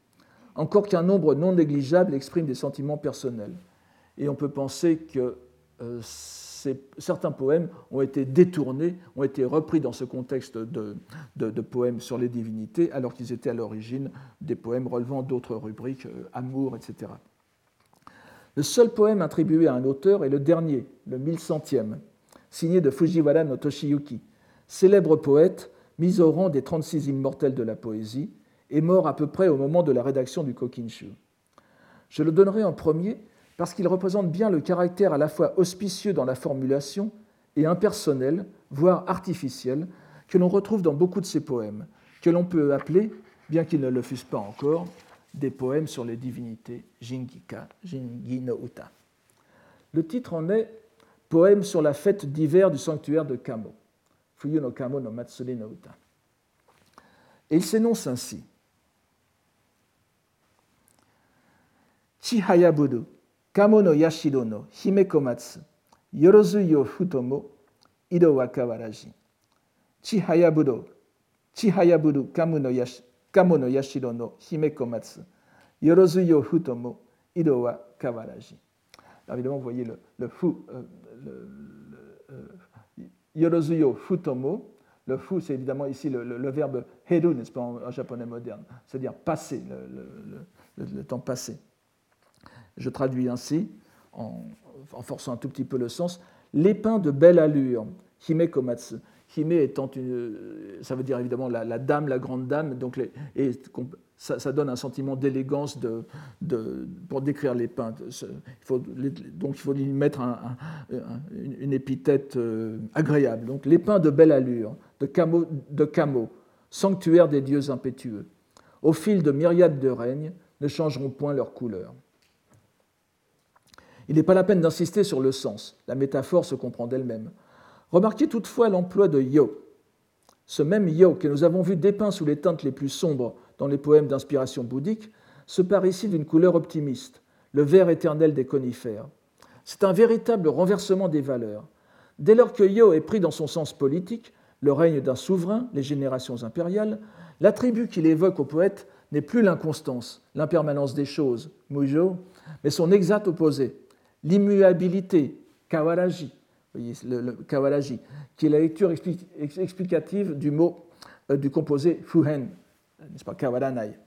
Speaker 2: Encore qu'un nombre non négligeable exprime des sentiments personnels. Et on peut penser que euh, certains poèmes ont été détournés, ont été repris dans ce contexte de, poèmes sur les divinités, alors qu'ils étaient à l'origine des poèmes relevant d'autres rubriques, euh, amour, etc. Le seul poème attribué à un auteur est le dernier, le 1100e, signé de Fujiwara no Toshiyuki, célèbre poète mis au rang des 36 immortels de la poésie et mort à peu près au moment de la rédaction du Kokinshu. Je le donnerai en premier parce qu'il représente bien le caractère à la fois auspicieux dans la formulation et impersonnel, voire artificiel, que l'on retrouve dans beaucoup de ses poèmes, que l'on peut appeler, bien qu'ils ne le fussent pas encore, des poèmes sur les divinités Jingika, Jingi no Uta. Le titre en est Poème sur la fête d'hiver du sanctuaire de Kamo, Fuyu no Kamo no Matsuri no Uta. Et il s'énonce ainsi Chihayabudu, Kamo no Yashiro no Himekomatsu, Yorozu yo Futomo, Ido wa Kawaraji. Chihayabudu, Chihayabudu, Kamo no Yashiro Kamo no Himekomatsu, Yorozuyo Futomo, Ido wa Kawaraji. Alors évidemment, vous voyez le, le fu, euh, le, euh, Yorozuyo Futomo. Le fu, c'est évidemment ici le, le verbe heru, n'est-ce pas, en, en, japonais moderne, c'est-à-dire passer, le, temps passé. Je traduis ainsi, en, forçant un tout petit peu le sens, l'épin de belle allure, Himekomatsu. Hime étant une, ça veut dire évidemment la, dame, la grande dame, donc et ça, donne un sentiment d'élégance pour décrire les peintres. Il faut, donc il faut lui mettre une épithète euh, agréable. Donc les pins de belle allure, de camo, de camo, sanctuaire des dieux impétueux, au fil de myriades de règnes, ne changeront point leur couleur. Il n'est pas la peine d'insister sur le sens, la métaphore se comprend d'elle-même. Remarquez toutefois l'emploi de yo. Ce même yo que nous avons vu dépeint sous les teintes les plus sombres dans les poèmes d'inspiration bouddhique se part ici d'une couleur optimiste, le vert éternel des conifères. C'est un véritable renversement des valeurs. Dès lors que yo est pris dans son sens politique, le règne d'un souverain, les générations impériales, l'attribut qu'il évoque au poète n'est plus l'inconstance, l'impermanence des choses, mujo, mais son exact opposé, l'immuabilité, kawaraji, le, Kawalaji, qui est la lecture explicative du mot euh, du composé fuhen, n'est-ce pas, kawaranai,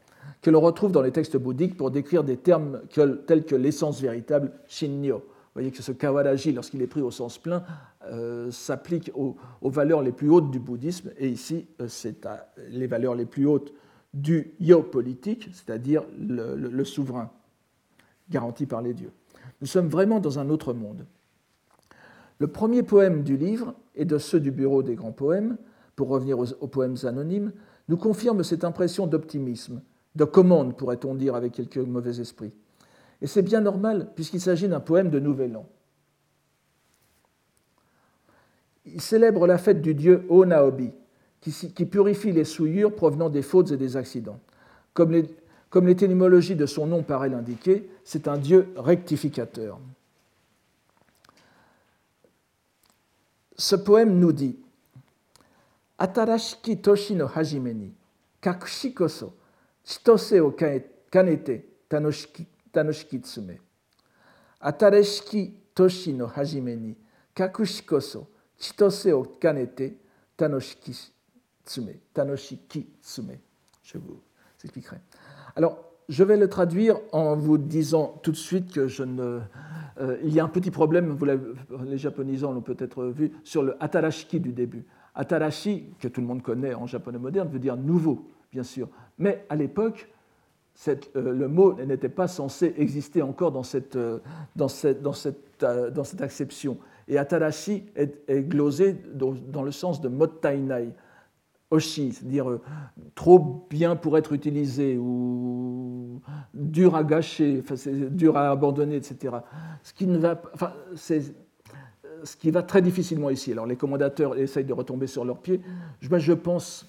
Speaker 2: que l'on retrouve dans les textes bouddhiques pour décrire des termes tels que l'essence véritable, shinyo. Vous voyez que ce kawalaji, lorsqu'il est pris au sens plein, euh, s'applique aux, valeurs les plus hautes du bouddhisme, et ici, euh, c'est les valeurs les plus hautes du yo politique, c'est-à-dire le souverain, garanti par les dieux. Nous sommes vraiment dans un autre monde. Le premier poème du livre et de ceux du Bureau des grands poèmes, pour revenir aux, poèmes anonymes, nous confirme cette impression d'optimisme, de commande, pourrait-on dire avec quelques mauvais esprits. Et c'est bien normal, puisqu'il s'agit d'un poème de Nouvel An. Il célèbre la fête du dieu Onaobi, qui, purifie les souillures provenant des fautes et des accidents. Comme l'étymologie de son nom paraît l'indiquer, c'est un dieu rectificateur. Ce poème nous dit Atarashiki toshi no hajime ni kakushi koso chitose o kanete tanoshiki, tanoshiki tsume. Atarashiki toshi no hajime ni kakushi koso chitose o kanete tanoshiki tsume. Tanoshiki tsume. Je vous expliquerai. Alors, je vais le traduire en vous disant tout de suite que je ne. Euh, il y a un petit problème, vous les japonisants l'ont peut-être vu, sur le atarashiki du début. Atarashi, que tout le monde connaît en japonais moderne, veut dire nouveau, bien sûr. Mais à l'époque, euh, le mot n'était pas censé exister encore dans cette, euh, dans cette, dans cette, dans cette acception. Et atarashi est, glosé dans, dans, le sens de mottainai, c'est-à-dire euh, trop bien pour être utilisé ou dur à gâcher, dur à abandonner, etc. Ce qui, ne va, enfin, ce qui va très difficilement ici. Alors les commandateurs essayent de retomber sur leurs pieds. Je, pense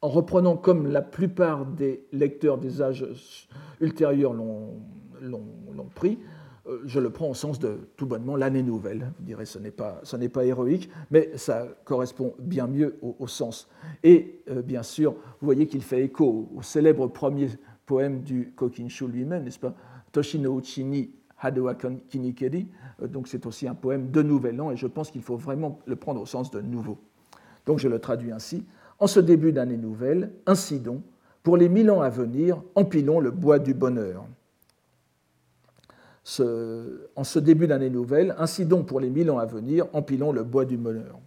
Speaker 2: en reprenant comme la plupart des lecteurs des âges ultérieurs l'ont pris, euh, je le prends au sens de tout bonnement l'année nouvelle. Vous direz, ce n'est pas, pas héroïque, mais ça correspond bien mieux au, sens. Et euh, bien sûr, vous voyez qu'il fait écho au, célèbre premier poème du Kokinshu lui-même, n'est-ce pas? Toshino Uchini Hadewa Kinikeri. Euh, donc c'est aussi un poème de Nouvel An, et je pense qu'il faut vraiment le prendre au sens de nouveau. Donc je le traduis ainsi. En ce début d'année nouvelle, ainsi donc, pour les mille ans à venir, empilons le bois du bonheur en ce début d'année nouvelle, ainsi donc pour les mille ans à venir, empilons le bois du meneur.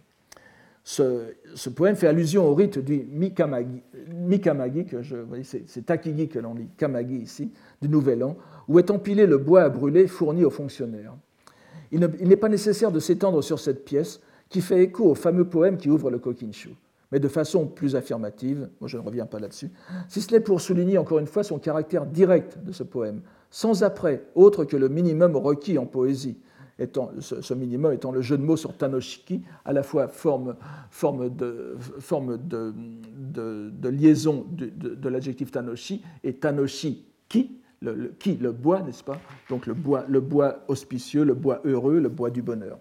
Speaker 2: Ce, poème fait allusion au rite du Mikamagi, Mikamagi c'est Takigi que l'on lit, Kamagi ici, du Nouvel An, où est empilé le bois à brûler fourni aux fonctionnaires. Il n'est pas nécessaire de s'étendre sur cette pièce qui fait écho au fameux poème qui ouvre le Kokinshu, mais de façon plus affirmative, moi je ne reviens pas là-dessus, si ce n'est pour souligner encore une fois son caractère direct de ce poème, sans après, autre que le minimum requis en poésie, étant, ce, minimum étant le jeu de mots sur Tanoshiki, à la fois forme, forme, de, forme de, de, liaison de, l'adjectif Tanoshi et Tanoshi qui, le, qui, le bois, n'est-ce pas? Donc le bois, le bois auspicieux, le bois heureux, le bois du bonheur.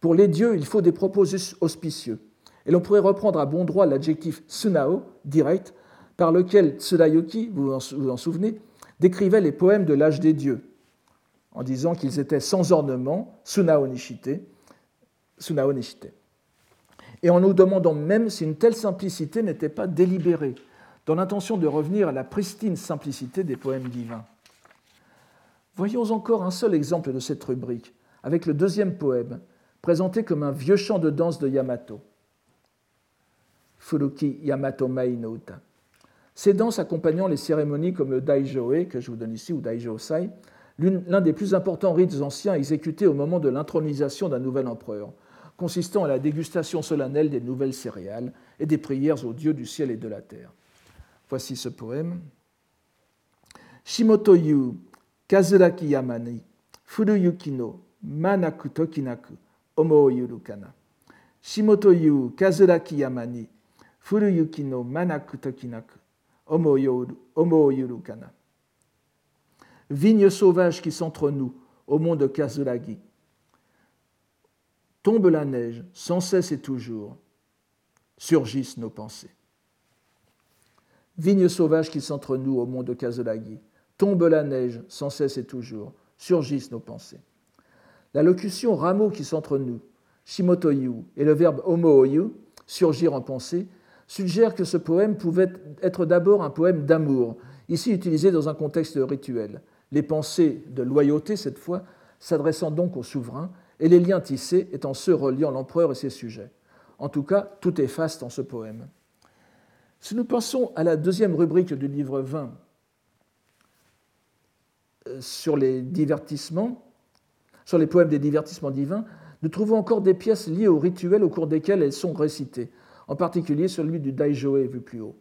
Speaker 2: Pour les dieux, il faut des propos auspicieux. Et l'on pourrait reprendre à bon droit l'adjectif sunao, direct, par lequel Tsudayoki, vous vous en souvenez, décrivait les poèmes de l'âge des dieux en disant qu'ils étaient sans ornement, sunao nishite, et en nous demandant même si une telle simplicité n'était pas délibérée, dans l'intention de revenir à la pristine simplicité des poèmes divins. Voyons encore un seul exemple de cette rubrique, avec le deuxième poème, présenté comme un vieux chant de danse de Yamato. Furuki Yamato Mai no Uta. Ces danses accompagnant les cérémonies comme le Daijoe, que je vous donne ici, ou Daijosai, l'un des plus importants rites anciens exécutés au moment de l'intronisation d'un nouvel empereur, consistant à la dégustation solennelle des nouvelles céréales et des prières aux dieux du ciel et de la terre. Voici ce poème. Shimoto yu kazuraki yamani furuyuki no manaku tokinaku omo yuru kana. Shimoto yu kazuraki yamani furuyuki Homo Yurukana. Vigne sauvage qui s'entre nous, au monde de Kazulagi. Tombe la neige, sans cesse et toujours, surgissent nos pensées. Vigne sauvage qui s'entre nous, au monde de Kazulagi. Tombe la neige, sans cesse et toujours, surgissent nos pensées. La locution rameau qui s'entre nous, shimotoyu, et le verbe homo surgir en pensée, suggère que ce poème pouvait être d'abord un poème d'amour, ici utilisé dans un contexte rituel. Les pensées de loyauté, cette fois, s'adressant donc au souverain, et les liens tissés étant ceux reliant l'empereur et ses sujets. En tout cas, tout est faste en ce poème. Si nous pensons à la deuxième rubrique du livre 20 euh, sur les divertissements, sur les poèmes des divertissements divins, nous trouvons encore des pièces liées au rituel au cours desquelles elles sont récitées en particulier celui du Daijoe vu plus haut.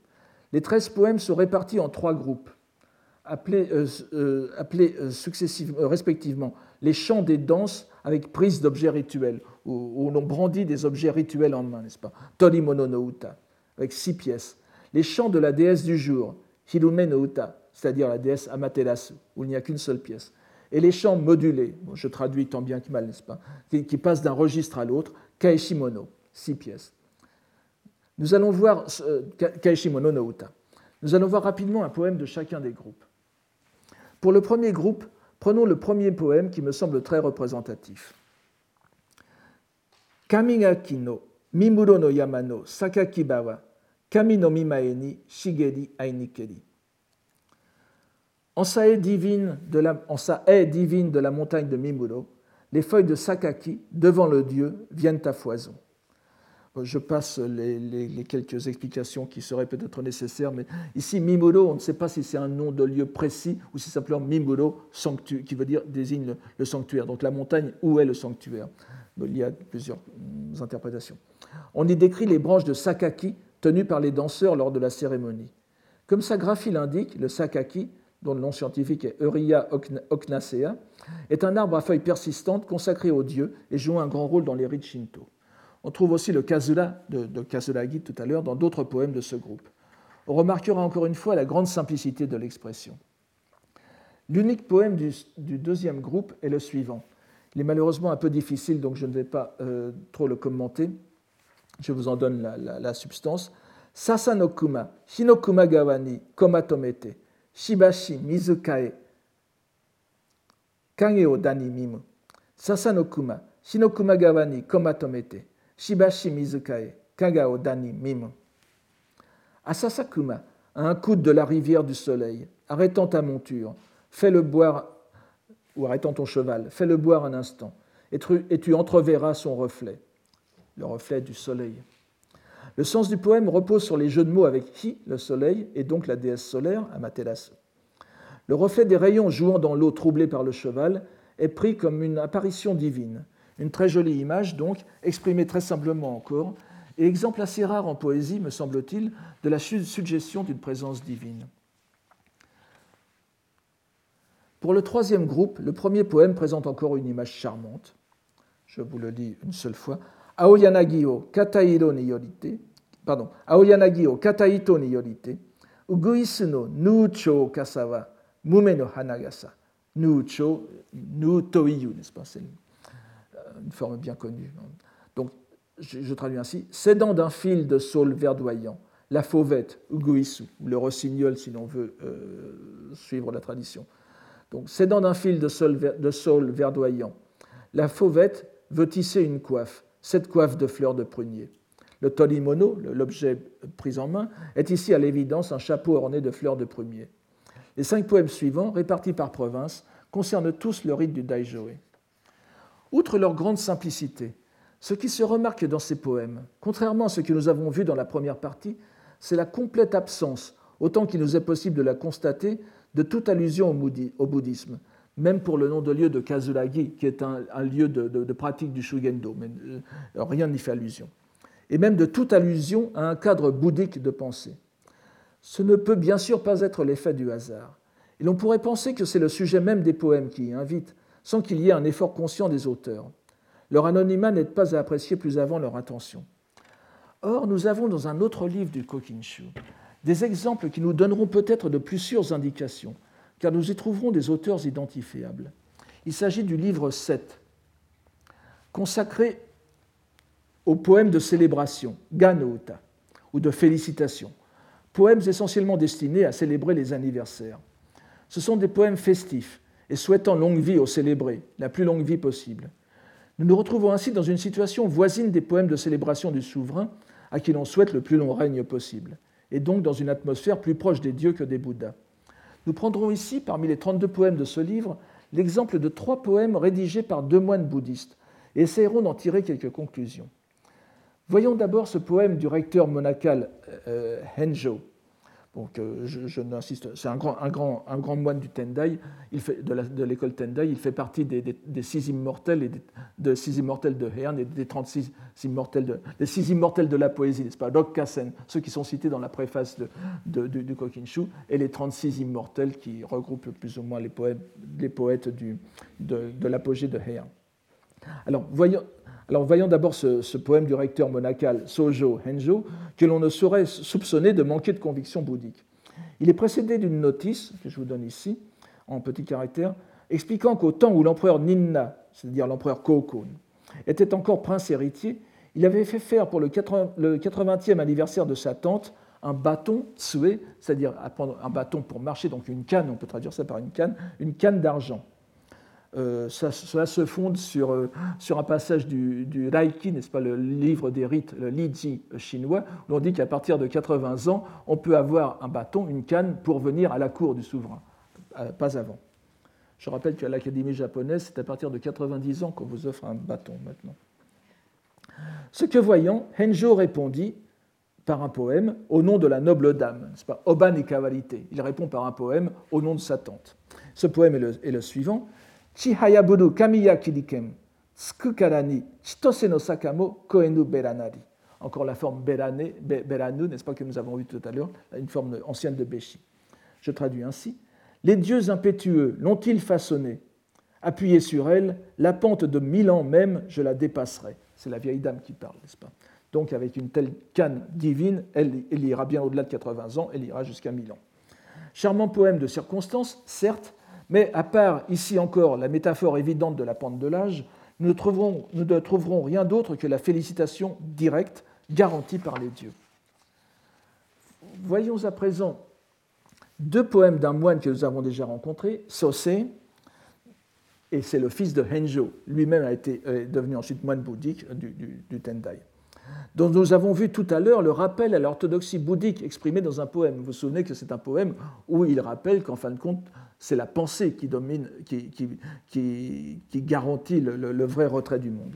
Speaker 2: Les treize poèmes sont répartis en trois groupes, appelés, euh, euh, euh, respectivement les chants des danses avec prise d'objets rituels, où, l'on brandit des objets rituels en main, n'est-ce pas? Torimono no Uta, avec six pièces. Les chants de la déesse du jour, Hirume no Uta, c'est-à-dire la déesse Amaterasu, où il n'y a qu'une seule pièce. Et les chants modulés, je traduis tant bien que mal, n'est-ce pas? Qui, qui passent d'un registre à l'autre, Kaeshimono, six pièces. Nous allons voir euh, Nous allons voir rapidement un poème de chacun des groupes. Pour le premier groupe, prenons le premier poème qui me semble très représentatif. Kamigaki no Mimuro no Yamano Sakakibawa Kami no Mimae Shigeri Ainikeri. Divine en sa haie divine de la montagne de Mimuro, les feuilles de Sakaki, devant le dieu, viennent à foison. Je passe les, quelques explications qui seraient peut-être nécessaires, mais ici, Mimuro, on ne sait pas si c'est un nom de lieu précis ou si simplement Mimuro, qui veut dire désigne le, sanctuaire, donc la montagne où est le sanctuaire. Il y a plusieurs interprétations. On y décrit les branches de sakaki tenues par les danseurs lors de la cérémonie. Comme sa graphie l'indique, le sakaki, dont le nom scientifique est Euria ocnacea, est un arbre à feuilles persistantes consacré aux dieux et joue un grand rôle dans les rites shinto. On trouve aussi le Kazula de, de Kazulagi tout à l'heure dans d'autres poèmes de ce groupe. On remarquera encore une fois la grande simplicité de l'expression. L'unique poème du, deuxième groupe est le suivant. Il est malheureusement un peu difficile, donc je ne vais pas euh, trop le commenter. Je vous en donne la, substance. Sasa no kuma, hinokuma gawa ni komatomete, shibashi mizukae, kage o dani mimu. Sasa no kuma, hinokuma gawa ni komatomete, shibashi mizukae, kaga o dani mimu. À à un coude de la rivière du soleil, arrêtant ta monture, fais-le boire, ou arrêtant ton cheval, fais-le boire un instant, et tu, entreverras son reflet, le reflet du soleil. Le sens du poème repose sur les jeux de mots avec Hi, le soleil, et donc la déesse solaire, Amaterasu. Le reflet des rayons jouant dans l'eau troublée par le cheval est pris comme une apparition divine, une très jolie image donc, exprimée très simplement encore, et exemple assez rare en poésie, me semble-t-il, de la suggestion d'une présence divine. Pour le troisième groupe, le premier poème présente encore une image charmante. Je vous le lis une seule fois. Aoyanagi o katairo pardon, Aoyanagi o kataito ni yorite, uguisu no nucho mume no hanagasa. Nucho, nu toiyu, n'est-ce pas C'est une forme bien connue. Donc, je, traduis ainsi, s'aidant d'un fil de saule verdoyant, la fauvette, uguisu, le rossignol si l'on veut euh, suivre la tradition. Donc, s'aidant d'un fil de saule, verdoyant, la fauvette veut tisser une coiffe, cette coiffe de fleurs de prunier. Le tolimono, l'objet pris en main, est ici à l'évidence un chapeau orné de fleurs de prunier. Les cinq poèmes suivants, répartis par province, concernent tous le rite du Daijoe. Outre leur grande simplicité, ce qui se remarque dans ces poèmes, contrairement à ce que nous avons vu dans la première partie, c'est la complète absence, autant qu'il nous est possible de la constater, de toute allusion au bouddhisme, même pour le nom de lieu de Kazulagi, qui est un, lieu de, pratique du Shugendo, mais euh, rien n'y fait allusion, et même de toute allusion à un cadre bouddhique de pensée. Ce ne peut bien sûr pas être l'effet du hasard, et l'on pourrait penser que c'est le sujet même des poèmes qui y invite, sans qu'il y ait un effort conscient des auteurs. Leur anonymat n'aide pas à apprécier plus avant leur intention. Or, nous avons dans un autre livre du Kokinshu des exemples qui nous donneront peut-être de plus sûres indications, car nous y trouverons des auteurs identifiables. Il s'agit du livre 7, consacré aux poèmes de célébration, Ganota, ou de félicitations, poèmes essentiellement destinés à célébrer les anniversaires. Ce sont des poèmes festifs et souhaitant longue vie aux célébrés, la plus longue vie possible. Nous nous retrouvons ainsi dans une situation voisine des poèmes de célébration du souverain à qui l'on souhaite le plus long règne possible, et donc dans une atmosphère plus proche des dieux que des Bouddhas. Nous prendrons ici, parmi les 32 poèmes de ce livre, l'exemple de trois poèmes rédigés par deux moines bouddhistes, et essayerons d'en tirer quelques conclusions. Voyons d'abord ce poème du recteur monacal euh, Henjo, donc, euh, je, n'insiste, c'est un grand, moine du Tendai, il fait, de l'école Tendai, il fait partie des, six immortels, et des, six immortels de Heian et des 36 immortels de, des six immortels de la poésie, n'est-ce pas? Kassen, ceux qui sont cités dans la préface de, du, Kokinshu, et les 36 immortels qui regroupent plus ou moins les, poètes, les poètes du, de, l'apogée de Heian. Alors, voyons, alors voyons d'abord ce, poème du recteur monacal Sojo Henjo, que l'on ne saurait soupçonner de manquer de conviction bouddhique. Il est précédé d'une notice, que je vous donne ici, en petit caractère, expliquant qu'au temps où l'empereur Ninna, c'est-à-dire l'empereur Kokon, était encore prince héritier, il avait fait faire pour le 80e anniversaire de sa tante un bâton tsue, c'est-à-dire un bâton pour marcher, donc une canne, on peut traduire ça par une canne, une canne d'argent. Euh, ça, cela se fonde sur, euh, un passage du, du n'est-ce pas, le livre des rites, le Liji chinois, où on dit qu'à partir de 80 ans, on peut avoir un bâton, une canne, pour venir à la cour du souverain, euh, pas avant. Je rappelle qu'à l'Académie japonaise, c'est à partir de 90 ans qu'on vous offre un bâton maintenant. Ce que voyant, Henjo répondit par un poème au nom de la noble dame, n'est-ce pas, Oban et Kavalite. Il répond par un poème au nom de sa tante. Ce poème est le suivant. Chihayaburu kamiya kiriken, tsukukarani, chitose no sakamo koenu beranari. Encore la forme berane, beranu, n'est-ce pas, que nous avons vu tout à l'heure, une forme ancienne de Beshi. Je traduis ainsi. Les dieux impétueux l'ont-ils façonné? Appuyé sur elle, la pente de mille ans même, je la dépasserai. C'est la vieille dame qui parle, n'est-ce pas? Donc avec une telle canne divine, elle, elle ira bien au-delà de 80 ans, elle ira jusqu'à 1000 ans. Charmant poème de circonstance, certes, mais à part ici encore la métaphore évidente de la pente de l'âge, nous, ne trouverons, rien d'autre que la félicitation directe garantie par les dieux. Voyons à présent deux poèmes d'un moine que nous avons déjà rencontré, Sosé, et c'est le fils de Henjo, lui-même a été est devenu ensuite moine bouddhique du, du, Tendai, dont nous avons vu tout à l'heure le rappel à l'orthodoxie bouddhique exprimé dans un poème. Vous vous souvenez que c'est un poème où il rappelle qu'en fin de compte, c'est la pensée qui domine, qui, garantit le, vrai retrait du monde.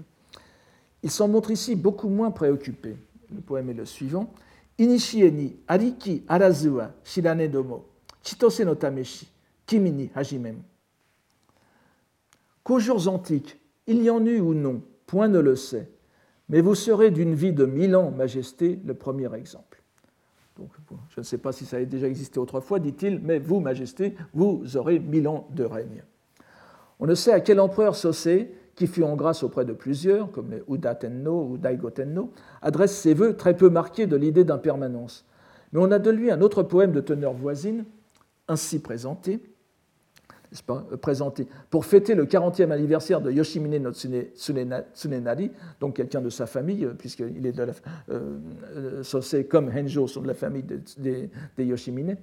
Speaker 2: Il s'en montre ici beaucoup moins préoccupé. Le poème est le suivant. Inishie ni ariki arazuwa shirane domo, chitose no tameshi, kimi ni hajimem. Qu'aux jours antiques, il y en eut ou non, point ne le sait, mais vous serez d'une vie de mille ans, Majesté, le premier exemple. Je ne sais pas si ça a déjà existé autrefois, dit-il, mais vous, Majesté, vous aurez mille ans de règne. On ne sait à quel empereur Sosé, qui fut en grâce auprès de plusieurs, comme les Udatenno ou Daigotenno, adresse ses vœux très peu marqués de l'idée d'impermanence. Mais on a de lui un autre poème de teneur voisine, ainsi présenté, présenté pour fêter le 40e anniversaire de Yoshimine no Tsunenari, donc quelqu'un de sa famille, euh, puisqu'il est de la, euh, comme Henjo sont de la famille des Yoshimine.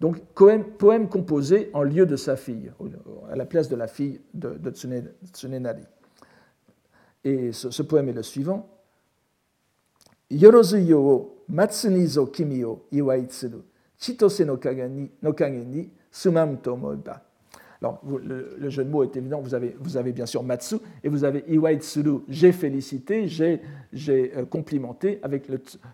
Speaker 2: Donc poème, composé en lieu de sa fille, à la place de la fille de, de Tsunenari. Et ce, poème est le suivant. Yorozuyo o matsunizo kimi o iwaitsuru, chitose no kage ni sumam to moiba. Alors, le, jeu de mots est évident, vous avez, bien sûr Matsu et vous avez Iwaitsuru, j'ai félicité, j'ai euh, complimenté avec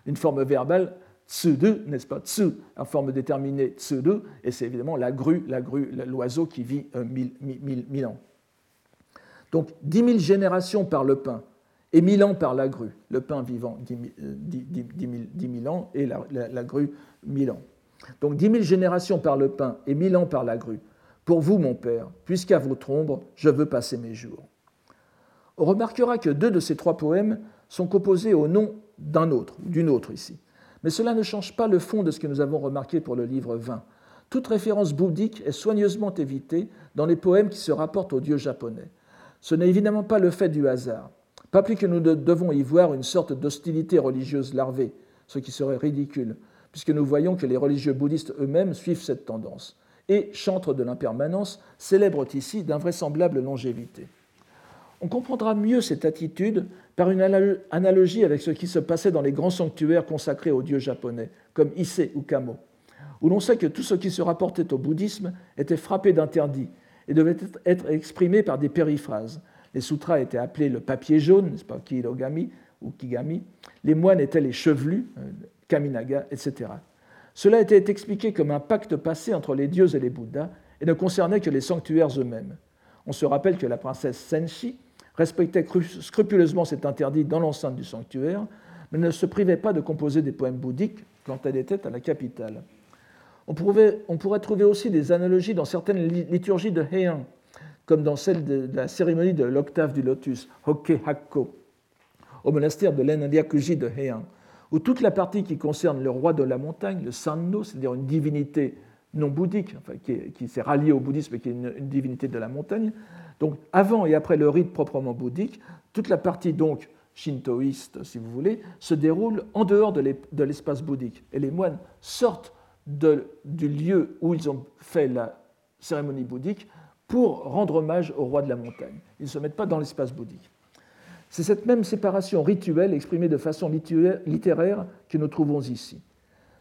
Speaker 2: une forme verbale tsudu, n'est-ce pas? Tsu, en forme déterminée tsudu, et c'est évidemment la grue, la grue, l'oiseau qui vit euh, mille, ans. Donc, dix mille générations par le pain et mille ans par la grue, le pain vivant dix mille ans et la, la grue mille ans. Donc, dix mille générations par le pain et mille ans par la grue. Pour vous, mon Père, puisqu'à votre ombre, je veux passer mes jours. On remarquera que deux de ces trois poèmes sont composés au nom d'un autre, d'une autre ici. Mais cela ne change pas le fond de ce que nous avons remarqué pour le livre 20. Toute référence bouddhique est soigneusement évitée dans les poèmes qui se rapportent aux dieux japonais. Ce n'est évidemment pas le fait du hasard, pas plus que nous devons y voir une sorte d'hostilité religieuse larvée, ce qui serait ridicule, puisque nous voyons que les religieux bouddhistes eux-mêmes suivent cette tendance et, chantre de l'impermanence, célèbrent ici d'invraisemblables longévité. On comprendra mieux cette attitude par une analogie avec ce qui se passait dans les grands sanctuaires consacrés aux dieux japonais, comme Issei ou Kamo, où l'on sait que tout ce qui se rapportait au bouddhisme était frappé d'interdit et devait être exprimé par des périphrases. Les sutras étaient appelés le papier jaune, n'est-ce pas, kirogami ou kigami. Les moines étaient les chevelus, euh, kaminaga, etc. Cela était expliqué comme un pacte passé entre les dieux et les bouddhas et ne concernait que les sanctuaires eux-mêmes. On se rappelle que la princesse Senshi respectait scrupuleusement cet interdit dans l'enceinte du sanctuaire, mais ne se privait pas de composer des poèmes bouddhiques quand elle était à la capitale. On, pourrait trouver aussi des analogies dans certaines liturgies de Heian, comme dans celle de, la cérémonie de l'octave du lotus, Hokke Hakko, au monastère de l'Enryakuji de Heian, où toute la partie qui concerne le roi de la montagne, le Sanno, c'est-à-dire une divinité non bouddhique, qui, s'est ralliée au bouddhisme, qui est une, divinité de la montagne, donc avant et après le rite proprement bouddhique, toute la partie donc shintoïste, si vous voulez, se déroule en dehors de l'espace bouddhique. Et les moines sortent du lieu où ils ont fait la cérémonie bouddhique pour rendre hommage au roi de la montagne. Ils ne se mettent pas dans l'espace bouddhique. C'est cette même séparation rituelle exprimée de façon littéraire que nous trouvons ici.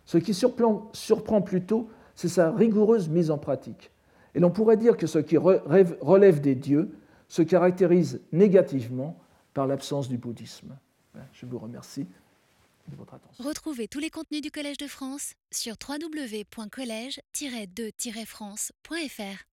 Speaker 2: Ce qui surprend plutôt, c'est sa rigoureuse mise en pratique. Et l'on pourrait dire que ce qui relève des dieux se caractérise négativement par l'absence du bouddhisme. Je vous remercie de votre attention.
Speaker 1: Retrouvez tous les contenus du Collège de France sur www.colège-2-france.fr.